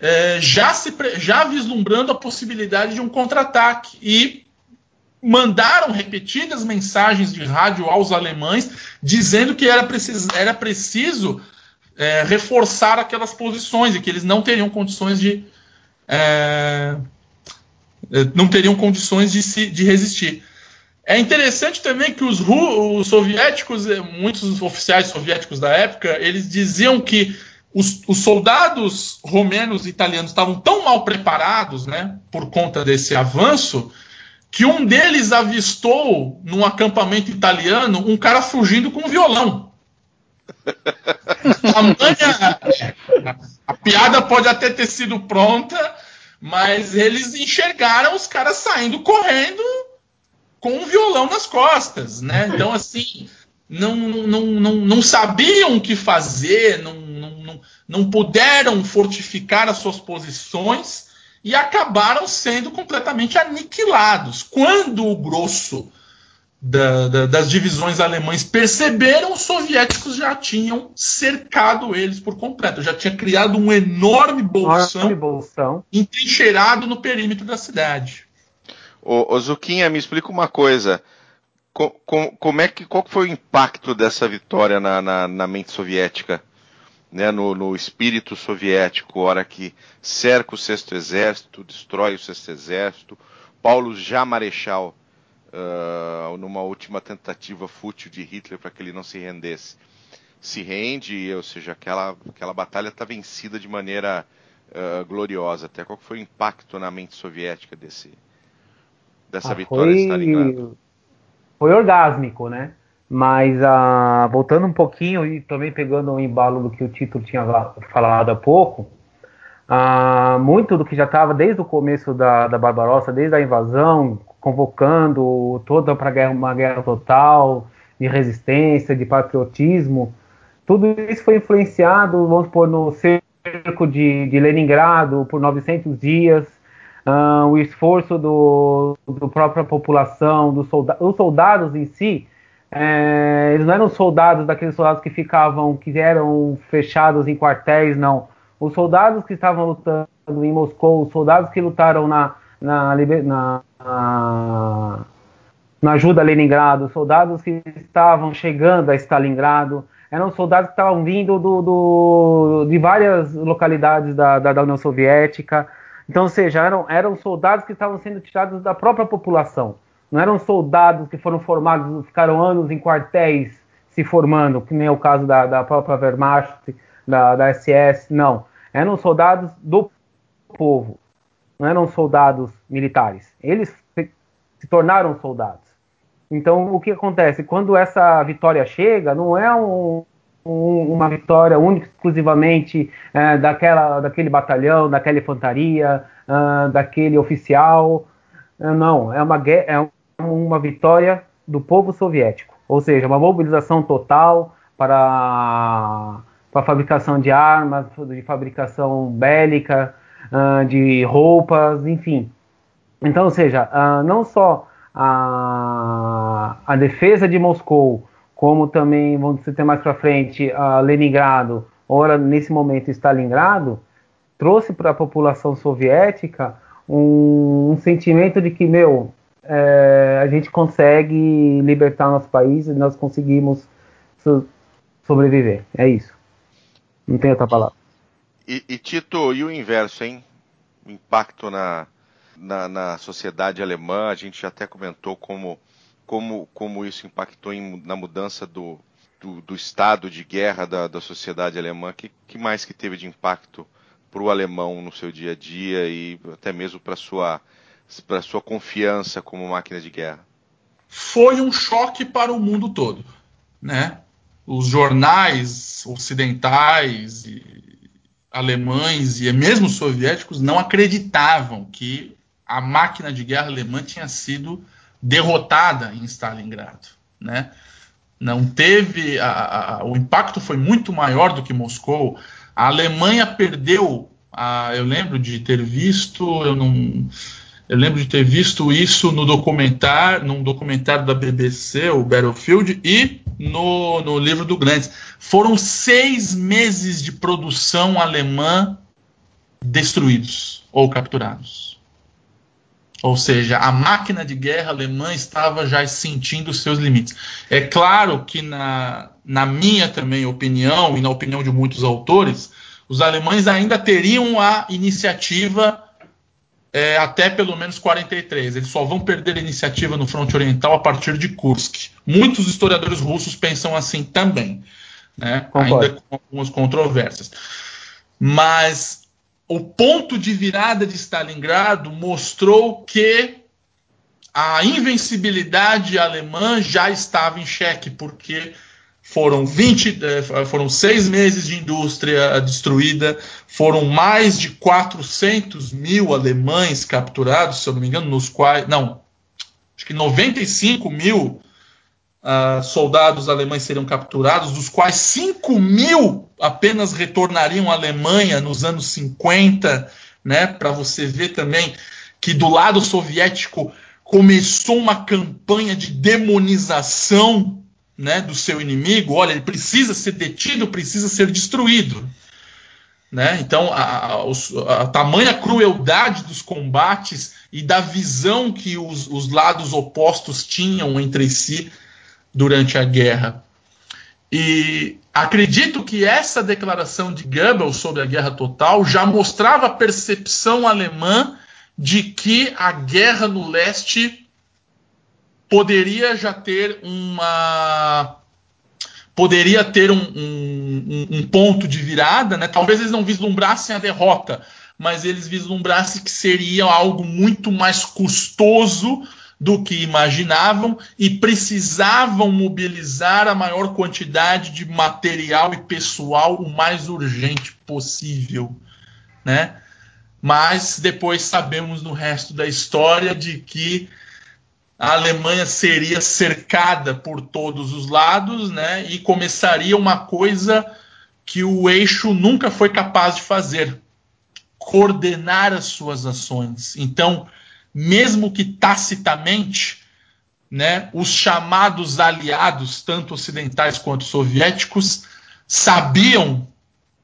é, já, se, já vislumbrando a possibilidade de um contra-ataque e mandaram repetidas mensagens de rádio aos alemães dizendo que era preciso, era preciso é, reforçar aquelas posições e que eles não teriam condições de é, é não teriam condições de, se, de resistir. É interessante também que os, os, soviéticos, é, muitos oficiais soviéticos da época, eles diziam que os, os soldados romenos e italianos estavam tão mal preparados, né, por conta desse avanço, que um deles avistou num acampamento italiano um cara fugindo com um violão. A, manha, a piada pode até ter sido pronta, mas eles enxergaram os caras saindo correndo com um violão nas costas, né? Então, assim, não, não, não, não sabiam o que fazer, não, não, não puderam fortificar as suas posições e acabaram sendo completamente aniquilados. Quando o grosso da, da, das divisões alemães perceberam, os soviéticos já tinham cercado eles por completo, já tinha criado um enorme bolsão, enorme bolsão. entrincheirado no perímetro da cidade. Ô, ô Zuquinha, me explica uma coisa. Com, como é que, qual foi o impacto dessa vitória na, na, na mente soviética? né, no, no, espírito soviético, hora que cerca o sexto exército, destrói o sexto exército, Paulo já marechal, uh, numa última tentativa fútil de Hitler para que ele não se rendesse, se rende, ou seja, aquela, aquela batalha está vencida de maneira uh, gloriosa. Até qual foi o impacto na mente soviética desse, dessa ah, vitória foi... Stalingrado? Foi orgásmico, né? Mas ah, voltando um pouquinho e também pegando o embalo do que o título tinha falado há pouco, ah, muito do que já estava desde o começo da, da Barbarossa, desde a invasão, convocando toda para uma guerra total, de resistência, de patriotismo, tudo isso foi influenciado, vamos supor, no cerco de, de Leningrado por 900 dias, uh, o esforço do, do própria população, dos solda os soldados em si, é, eles não eram soldados daqueles soldados que ficavam, que eram fechados em quartéis, não. Os soldados que estavam lutando em Moscou, os soldados que lutaram na, na, na, na, na ajuda a Leningrado, os soldados que estavam chegando a Stalingrado, eram soldados que estavam vindo do, do, de várias localidades da, da, da, União Soviética. Então, ou seja, eram, eram soldados que estavam sendo tirados da própria população. Não eram soldados que foram formados, ficaram anos em quartéis se formando, que nem é o caso da, da própria Wehrmacht, da, da SS, não. Eram soldados do povo, não eram soldados militares. Eles se, se tornaram soldados. Então, o que acontece? Quando essa vitória chega, não é um, um, uma vitória única, exclusivamente é, daquela, daquele batalhão, daquela infantaria, uh, daquele oficial. Uh, não, é uma, é uma vitória do povo soviético, ou seja, uma mobilização total para, para a fabricação de armas, de fabricação bélica, uh, de roupas, enfim. Então, ou seja, não só a, a defesa de Moscou, como também, vamos dizer mais para frente, a Leningrado, ora nesse momento Stalingrado, trouxe para a população soviética um, um, sentimento de que, meu, é, a gente consegue libertar nosso país e nós conseguimos so sobreviver. É isso. Não tem outra palavra. E, e, Tito, e o inverso, hein? O impacto na, na, na, sociedade alemã, a gente até comentou como, como, como isso impactou em, na mudança do, do, do, estado de guerra da, da sociedade alemã. Que, que mais que teve de impacto para o alemão no seu dia a dia e até mesmo para sua para sua confiança como máquina de guerra? Foi um choque para o mundo todo, né? Os jornais ocidentais, e alemães e mesmo soviéticos não acreditavam que a máquina de guerra alemã tinha sido derrotada em Stalingrado, né? Não teve a, a, o impacto foi muito maior do que Moscou. A Alemanha perdeu. A, eu lembro de ter visto, eu não eu lembro de ter visto isso no documentário, num documentário da BBC, o Battlefield, e no, no livro do Grandes. Foram seis meses de produção alemã destruídos ou capturados. Ou seja, a máquina de guerra alemã estava já sentindo os seus limites. É claro que, na, na minha também opinião, e na opinião de muitos autores, os alemães ainda teriam a iniciativa é, até pelo menos 43. Eles só vão perder a iniciativa no fronte oriental a partir de Kursk. Muitos historiadores russos pensam assim também, né? ainda com algumas controvérsias. Mas o ponto de virada de Stalingrado mostrou que a invencibilidade alemã já estava em xeque, porque foram 20, eh, foram seis meses de indústria destruída, foram mais de 400 mil alemães capturados, se eu não me engano, nos quais, não, acho que 95 mil uh, soldados alemães seriam capturados, dos quais 5 mil apenas retornariam à Alemanha nos anos 50, né? Para você ver também que do lado soviético começou uma campanha de demonização né, do seu inimigo, olha, ele precisa ser detido, precisa ser destruído. Né? Então, a, a, a, tamanha crueldade dos combates e da visão que os, os lados opostos tinham entre si durante a guerra. E acredito que essa declaração de Goebbels sobre a guerra total já mostrava a percepção alemã de que a guerra no leste poderia já ter uma poderia ter um, um, um, ponto de virada, né? Talvez eles não vislumbrassem a derrota, mas eles vislumbrassem que seria algo muito mais custoso do que imaginavam e precisavam mobilizar a maior quantidade de material e pessoal o mais urgente possível, né? Mas depois sabemos no resto da história de que a Alemanha seria cercada por todos os lados, né? E começaria uma coisa que o eixo nunca foi capaz de fazer: coordenar as suas ações. Então, mesmo que tacitamente, né, os chamados aliados, tanto ocidentais quanto soviéticos, sabiam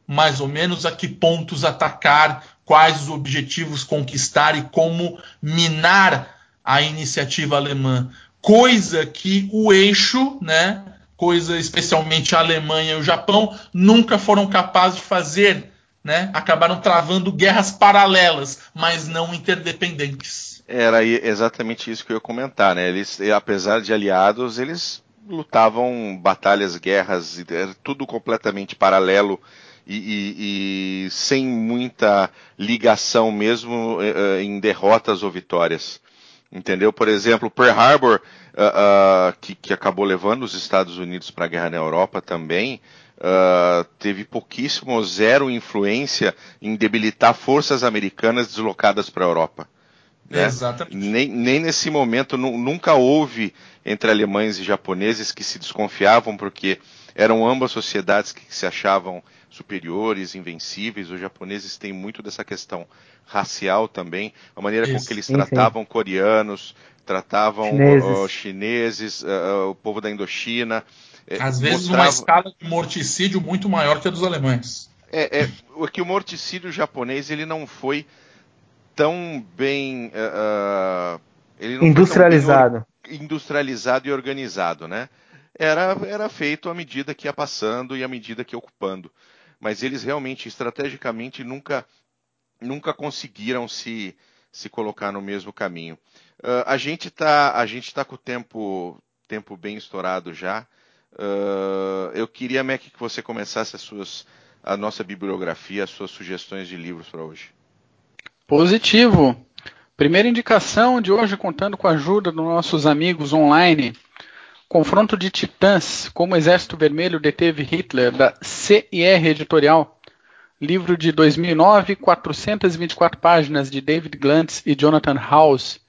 mais ou menos a que pontos atacar, quais os objetivos conquistar e como minar a iniciativa alemã, coisa que o eixo, né, coisa especialmente a Alemanha e o Japão, nunca foram capazes de fazer. Né? Acabaram travando guerras paralelas, mas não interdependentes. Era exatamente isso que eu ia comentar, né? Eles, apesar de aliados, eles lutavam batalhas, guerras, era tudo completamente paralelo e, e, e sem muita ligação mesmo eh, eh, em derrotas ou vitórias. Entendeu? Por exemplo, Pearl Harbor, uh, uh, que, que, acabou levando os Estados Unidos para a guerra na Europa também, uh, teve pouquíssimo, zero influência em debilitar forças americanas deslocadas para a Europa. Né? Exatamente. Nem, nem, nesse momento, nunca houve entre alemães e japoneses que se desconfiavam, porque eram ambas sociedades que se achavam superiores, invencíveis. Os japoneses têm muito dessa questão racial também, a maneira Isso. com que eles tratavam coreanos, tratavam chineses, uh, chineses uh, o povo da Indochina. É, Às vezes mostrava... uma escala de morticídio muito maior que a dos alemães. É, é, que o morticídio japonês ele não foi tão bem uh, industrializado, bem industrializado e organizado, né? Era, era feito à medida que ia passando e à medida que ia ocupando mas eles realmente, estrategicamente, nunca, nunca conseguiram se, se colocar no mesmo caminho. Uh, a gente está a gente tá com o tempo, tempo bem estourado já. Uh, eu queria, Mac, que você começasse as suas, a nossa bibliografia, as suas sugestões de livros para hoje. Positivo. Primeira indicação de hoje, contando com a ajuda dos nossos amigos online, Confronto de Titãs, como o Exército Vermelho deteve Hitler, da CIR Editorial. Livro de 2009, 424 páginas, de David Glantz e Jonathan House.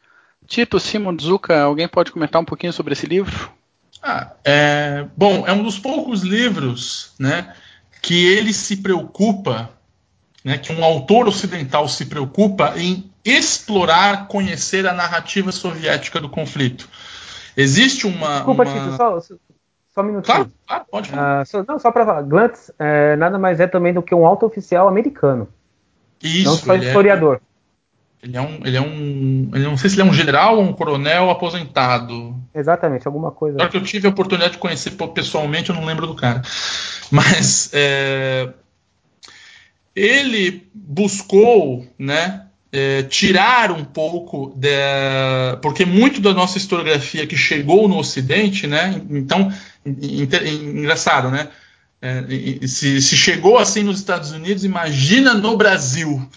Tito, Simon Zuka, alguém pode comentar um pouquinho sobre esse livro? Ah, é, bom, é um dos poucos livros né, que ele se preocupa, né, que um autor ocidental se preocupa em explorar, conhecer a narrativa soviética do conflito. Existe uma. Desculpa, uma... Tito, só, só um minutinho. Claro, claro pode falar. Uh, só, não, só para falar. Glantz é, nada mais é também do que um alto oficial americano. Isso. Não só é historiador. É, ele é um, ele é um, ele não sei se ele é um general ou um coronel aposentado. Exatamente, alguma coisa. Claro que eu tive a oportunidade de conhecer pessoalmente, eu não lembro do cara. Mas é, ele buscou, né, é, tirar um pouco de, porque muito da nossa historiografia que chegou no Ocidente, né, então engraçado, né, é, se, se, chegou assim nos Estados Unidos, imagina no Brasil.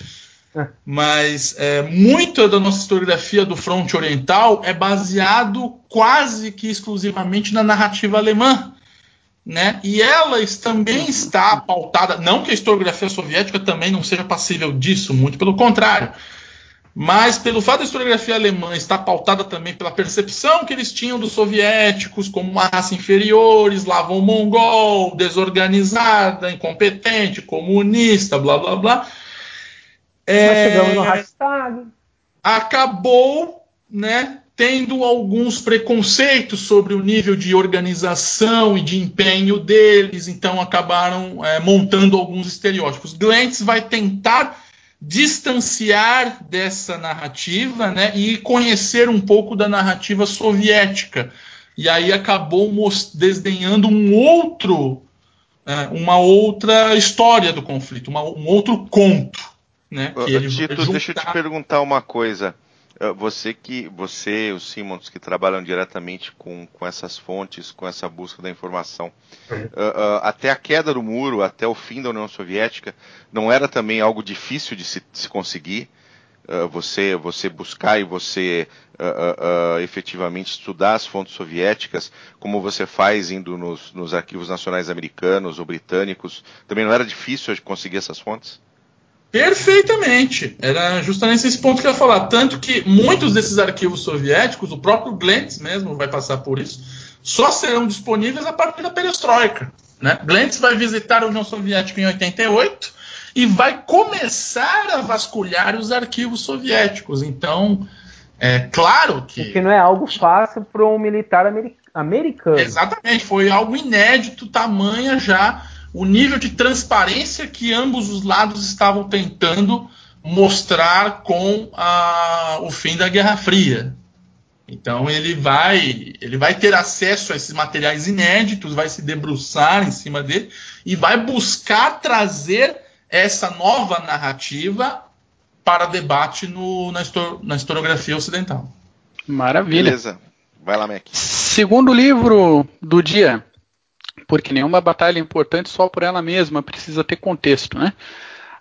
É. Mas é, muita da nossa historiografia do fronte oriental é baseado quase que exclusivamente na narrativa alemã né? E ela também está pautada, não que a historiografia soviética também não seja passível disso, muito pelo contrário, mas pelo fato da historiografia alemã estar pautada também pela percepção que eles tinham dos soviéticos como uma raça inferior, eslavo mongol, desorganizada, incompetente, comunista, blá blá blá. É, chegamos no hashtag. Acabou, né, tendo alguns preconceitos sobre o nível de organização e de empenho deles, então acabaram é, montando alguns estereótipos. Glantz vai tentar distanciar dessa narrativa né, e conhecer um pouco da narrativa soviética. E aí acabou desdenhando um outro, é, uma outra história do conflito, uma, um outro conto. Né, que Tito, deixa eu te perguntar uma coisa. Ah, você que você, os Simmons, que trabalham diretamente com, com essas fontes, com essa busca da informação, uh, uh, até a queda do muro, até o fim da União Soviética, não era também algo difícil de se, de se conseguir? Uh, você, você buscar e você efetivamente estudar as fontes soviéticas, como você faz indo nos, nos arquivos nacionais americanos ou britânicos, também não era difícil conseguir essas fontes? Perfeitamente. Era justamente esse ponto que eu ia falar. Tanto que muitos desses arquivos soviéticos, o próprio Glantz mesmo vai passar por isso, só serão disponíveis a partir da perestroika. Né? Glantz vai visitar a União Soviética em 88 e vai começar a vasculhar os arquivos soviéticos. Então, é claro que. Porque não é algo fácil para um militar americano. Exatamente, foi algo inédito, tamanha já o nível de transparência que ambos os lados estavam tentando mostrar com a, o fim da Guerra Fria. Então ele vai, ele vai ter acesso a esses materiais inéditos, vai se debruçar em cima dele e vai buscar trazer essa nova narrativa para debate no, na, histor na historiografia ocidental. Maravilha. Beleza. Vai lá, Mac. Segundo livro do dia, porque nenhuma batalha é importante só por ela mesma, precisa ter contexto, né?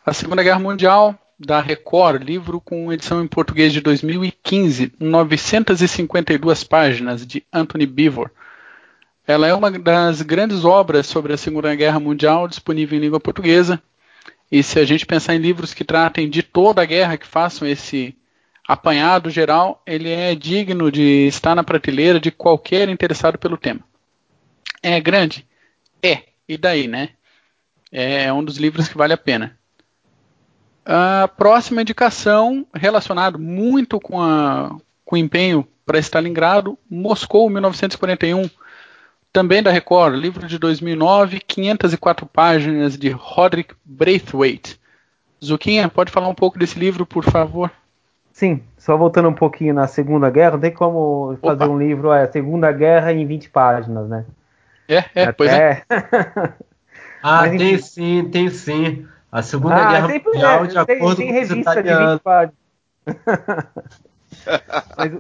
A Segunda Guerra Mundial, da Record, livro com edição em português de 2015, 952 páginas, de Anthony Beevor. Ela é uma das grandes obras sobre a Segunda Guerra Mundial disponível em língua portuguesa. E se a gente pensar em livros que tratem de toda a guerra, que façam esse apanhado geral, ele é digno de estar na prateleira de qualquer interessado pelo tema. É grande? É, e daí, né? É um dos livros que vale a pena. A próxima indicação, relacionado muito com, a, com o empenho para Stalingrado, Moscou, 1941, também da Record, livro de 2009, 504 páginas de Roderick Braithwaite. Zuquinha, pode falar um pouco desse livro, por favor? Sim, só voltando um pouquinho na Segunda Guerra, não tem como fazer Opa. um livro, é, Segunda Guerra em 20 páginas, né? É, é, Até... pois é. ah, Mas, tem sim, tem sim. A Segunda ah, Guerra Mundial, é, de tem, acordo tem com os italianos. Mas,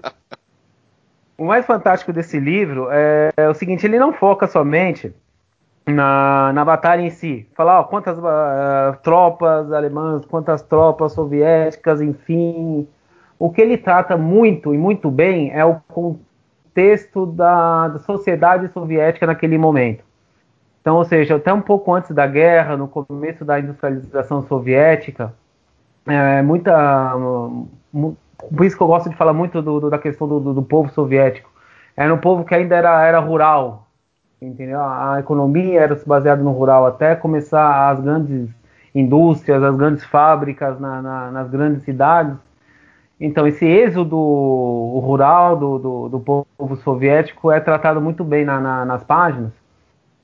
o mais fantástico desse livro é, é, o seguinte, ele não foca somente na, na batalha em si. Falar ó, quantas uh, tropas alemãs, quantas tropas soviéticas, enfim. O que ele trata muito e muito bem é o contexto da, da sociedade soviética naquele momento. Então, ou seja, até um pouco antes da guerra, no começo da industrialização soviética, é, muita. Por isso que eu gosto de falar muito do, do, da questão do, do, povo soviético. Era um povo que ainda era, era rural, entendeu? A economia era baseada no rural, até começar as grandes indústrias, as grandes fábricas na, na, nas grandes cidades. Então, esse êxodo rural do, do, do povo soviético é tratado muito bem na, na, nas páginas.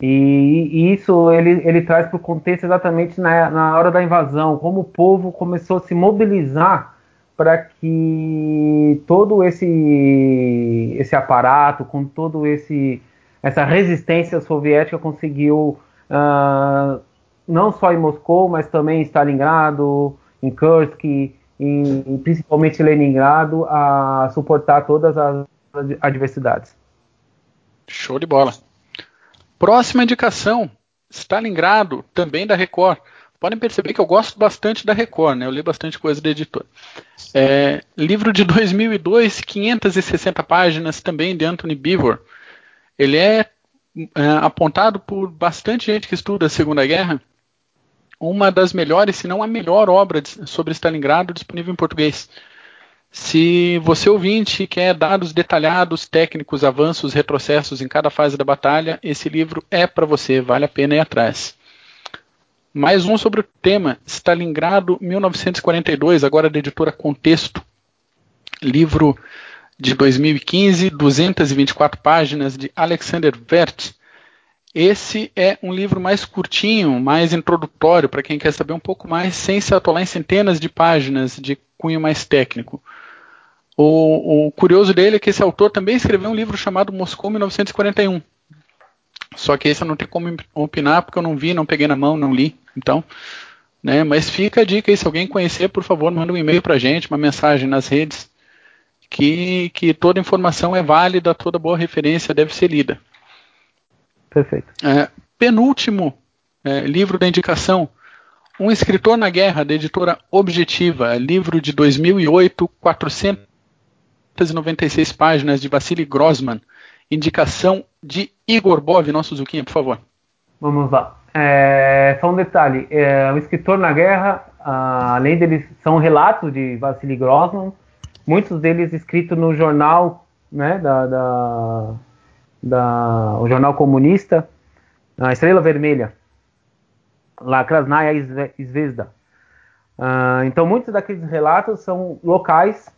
E, e isso ele, ele traz para o contexto exatamente na, na hora da invasão, como o povo começou a se mobilizar para que todo esse, esse aparato, com todo esse essa resistência soviética conseguiu uh, não só em Moscou, mas também em Stalingrado, em Kursk, em, principalmente Leningrado, a suportar todas as adversidades. Show de bola. Próxima indicação, Stalingrado, também da Record. Podem perceber que eu gosto bastante da Record, né? Eu li bastante coisa da editora. É, livro de 2002, 560 páginas, também de Anthony Beevor. Ele é, é apontado por bastante gente que estuda a Segunda Guerra uma das melhores, se não a melhor obra de, sobre Stalingrado disponível em português. Se você ouvinte quer dados detalhados, técnicos, avanços, retrocessos em cada fase da batalha, esse livro é para você, vale a pena ir atrás. Mais um sobre o tema, Stalingrado 1942, agora da editora Contexto. Livro de 2015, 224 páginas, de Alexander Vert. Esse é um livro mais curtinho, mais introdutório, para quem quer saber um pouco mais, sem se atolar em centenas de páginas de cunho mais técnico. O, o, curioso dele é que esse autor também escreveu um livro chamado Moscou 1941. Só que esse eu não tenho como opinar porque eu não vi, não peguei na mão, não li. Então, né, mas fica a dica aí, se alguém conhecer, por favor, manda um e-mail para a gente, uma mensagem nas redes, que, que toda informação é válida, toda boa referência deve ser lida. Perfeito. É, penúltimo é, livro da indicação, Um Escritor na Guerra, da editora Objetiva, livro de 2008, 400 296 páginas de Vassili Grossman. Indicação de Igor Bov, nosso Zuquinha, por favor. Vamos lá. É, só um detalhe: é, o escritor na guerra, além deles, são relatos de Vassili Grossman, muitos deles escritos no jornal, né, da, da, da, o jornal comunista, a Estrela Vermelha, lá Krasnaya Zvezda. Uh, então, muitos daqueles relatos são locais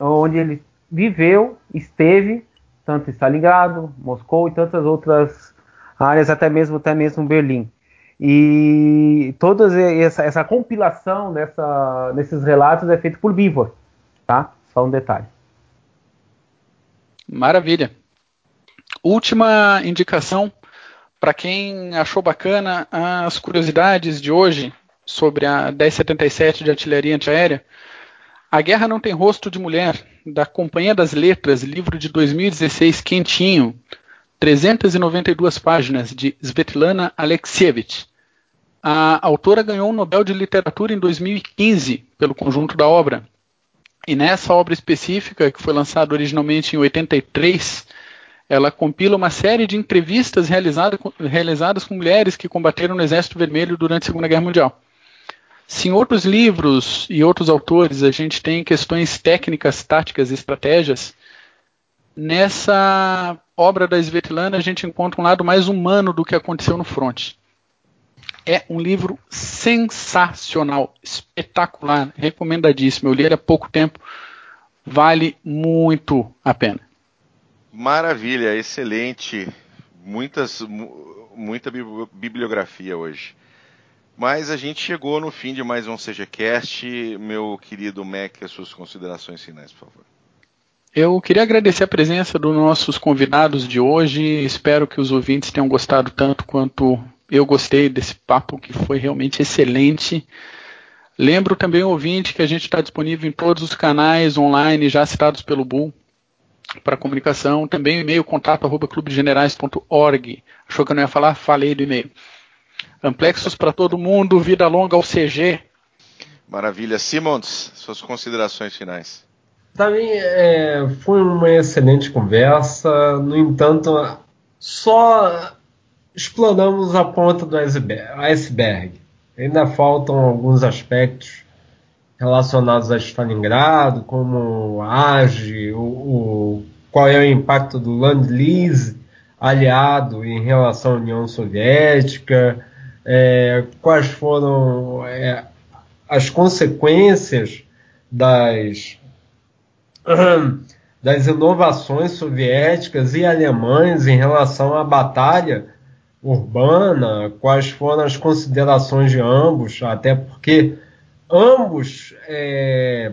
onde ele viveu, esteve, tanto em Stalingrado, Moscou e tantas outras áreas, até mesmo até mesmo Berlim. E toda essa, essa compilação dessa, desses relatos é feita por Bivor, tá? Só um detalhe. Maravilha. Última indicação para quem achou bacana as curiosidades de hoje sobre a 1077 de artilharia antiaérea. A Guerra Não Tem Rosto de Mulher, da Companhia das Letras, livro de 2016, quentinho, 392 páginas, de Svetlana Alexievich. A autora ganhou o Nobel de Literatura em 2015 pelo conjunto da obra. E nessa obra específica, que foi lançada originalmente em 83, ela compila uma série de entrevistas realizada, realizadas com mulheres que combateram no Exército Vermelho durante a Segunda Guerra Mundial. Se em outros livros e outros autores a gente tem questões técnicas, táticas e estratégias, nessa obra da Svetlana a gente encontra um lado mais humano do que aconteceu no front. É um livro sensacional, espetacular, recomendadíssimo. Eu li ele há pouco tempo, vale muito a pena. Maravilha, excelente. Muitas, muita bibliografia hoje. Mas a gente chegou no fim de mais um CGCast. Meu querido Mac, as suas considerações finais, por favor. Eu queria agradecer a presença dos nossos convidados de hoje. Espero que os ouvintes tenham gostado tanto quanto eu gostei desse papo, que foi realmente excelente. Lembro também, ouvinte, que a gente está disponível em todos os canais online já citados pelo Bull para comunicação. Também o e-mail contato arroba clubegenerais.org. Achou que eu não ia falar? Falei do e-mail. Amplexos para todo mundo, vida longa ao CG. Maravilha. Simons, suas considerações finais. Para mim, é, foi uma excelente conversa. No entanto, só exploramos a ponta do iceberg. Ainda faltam alguns aspectos relacionados a Stalingrado, como age, o, o, qual é o impacto do Land Lease aliado em relação à União Soviética, é, quais foram é, as consequências das, das inovações soviéticas e alemães em relação à batalha urbana, quais foram as considerações de ambos, até porque ambos é,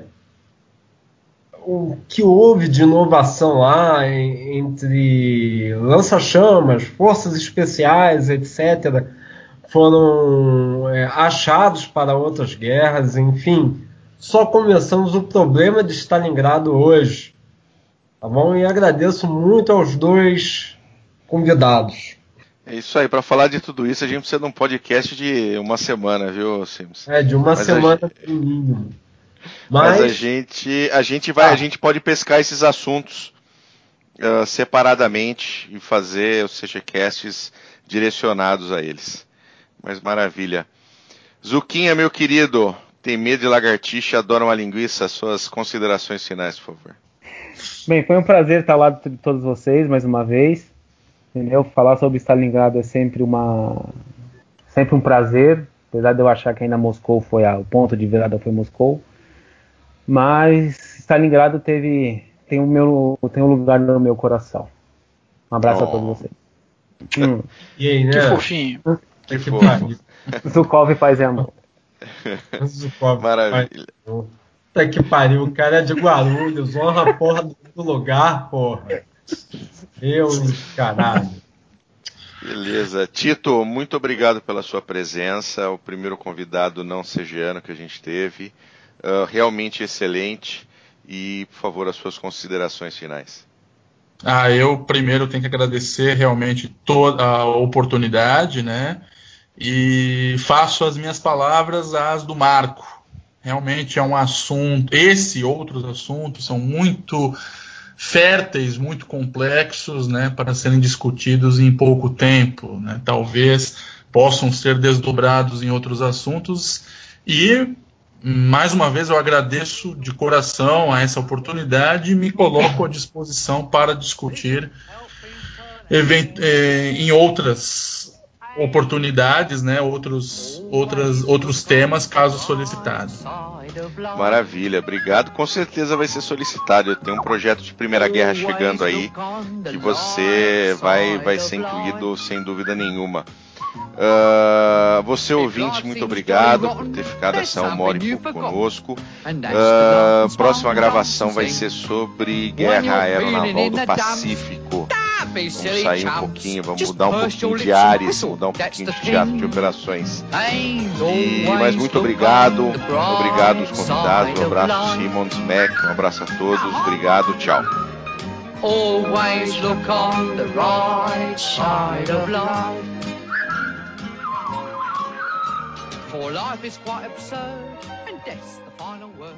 o que houve de inovação lá entre lança-chamas, forças especiais, etc., foram é, achados para outras guerras, enfim. Só começamos o problema de Stalingrado hoje. Tá bom? E agradeço muito aos dois convidados. É isso aí, para falar de tudo isso, a gente precisa de um podcast de uma semana, viu, Sims? É, de uma Mas semana no mínimo. Mas... Mas, a gente, a gente vai, ah. a gente pode pescar esses assuntos uh, separadamente e fazer os CGCasts direcionados a eles. Mas maravilha. Zuquinha, meu querido, tem medo de lagartixa, adora uma linguiça. Suas considerações finais, por favor. Bem, foi um prazer estar lá de todos vocês mais uma vez. Entendeu? Falar sobre Stalingrado é sempre uma sempre um prazer, apesar de eu achar que ainda Moscou foi a, o ponto de virada foi Moscou. Mas Stalingrado teve tem o meu tem um lugar no meu coração. Um abraço oh. a todos vocês. Hum. E aí, né? Que fofinho. Que, que fofo. Zukov faz amor. Zukov. Maravilha. Puta que pariu, o cara é de Guarulhos, honra a porra do lugar, porra. Eu, caralho. Beleza. Tito, muito obrigado pela sua presença. O primeiro convidado não segiano que a gente teve. Uh, realmente excelente. E, por favor, as suas considerações finais. Ah, eu primeiro tenho que agradecer realmente toda a oportunidade, né? E faço as minhas palavras às do Marco. Realmente é um assunto, esse e outros assuntos são muito férteis, muito complexos, né, para serem discutidos em pouco tempo, né? Talvez possam ser desdobrados em outros assuntos e mais uma vez eu agradeço de coração a essa oportunidade e me coloco à disposição para discutir eh, em outras oportunidades, né, outros, outras, outros temas, caso solicitado. Maravilha, obrigado. Com certeza vai ser solicitado. Eu tenho um projeto de Primeira Guerra chegando aí que você vai, vai ser incluído sem dúvida nenhuma. Uh, você ouvinte, muito obrigado por ter ficado essa uma hora e pouco conosco. Uh, próxima gravação vai ser sobre guerra aeronaval do Pacífico. Vamos sair um pouquinho, vamos mudar um pouquinho de áreas, mudar um pouquinho de teatro de operações. E, mas muito obrigado, obrigado aos convidados, um abraço Simons, Mac, um abraço a todos, obrigado, tchau. Always look on the right side of life. For life is quite absurd, and death's the final word.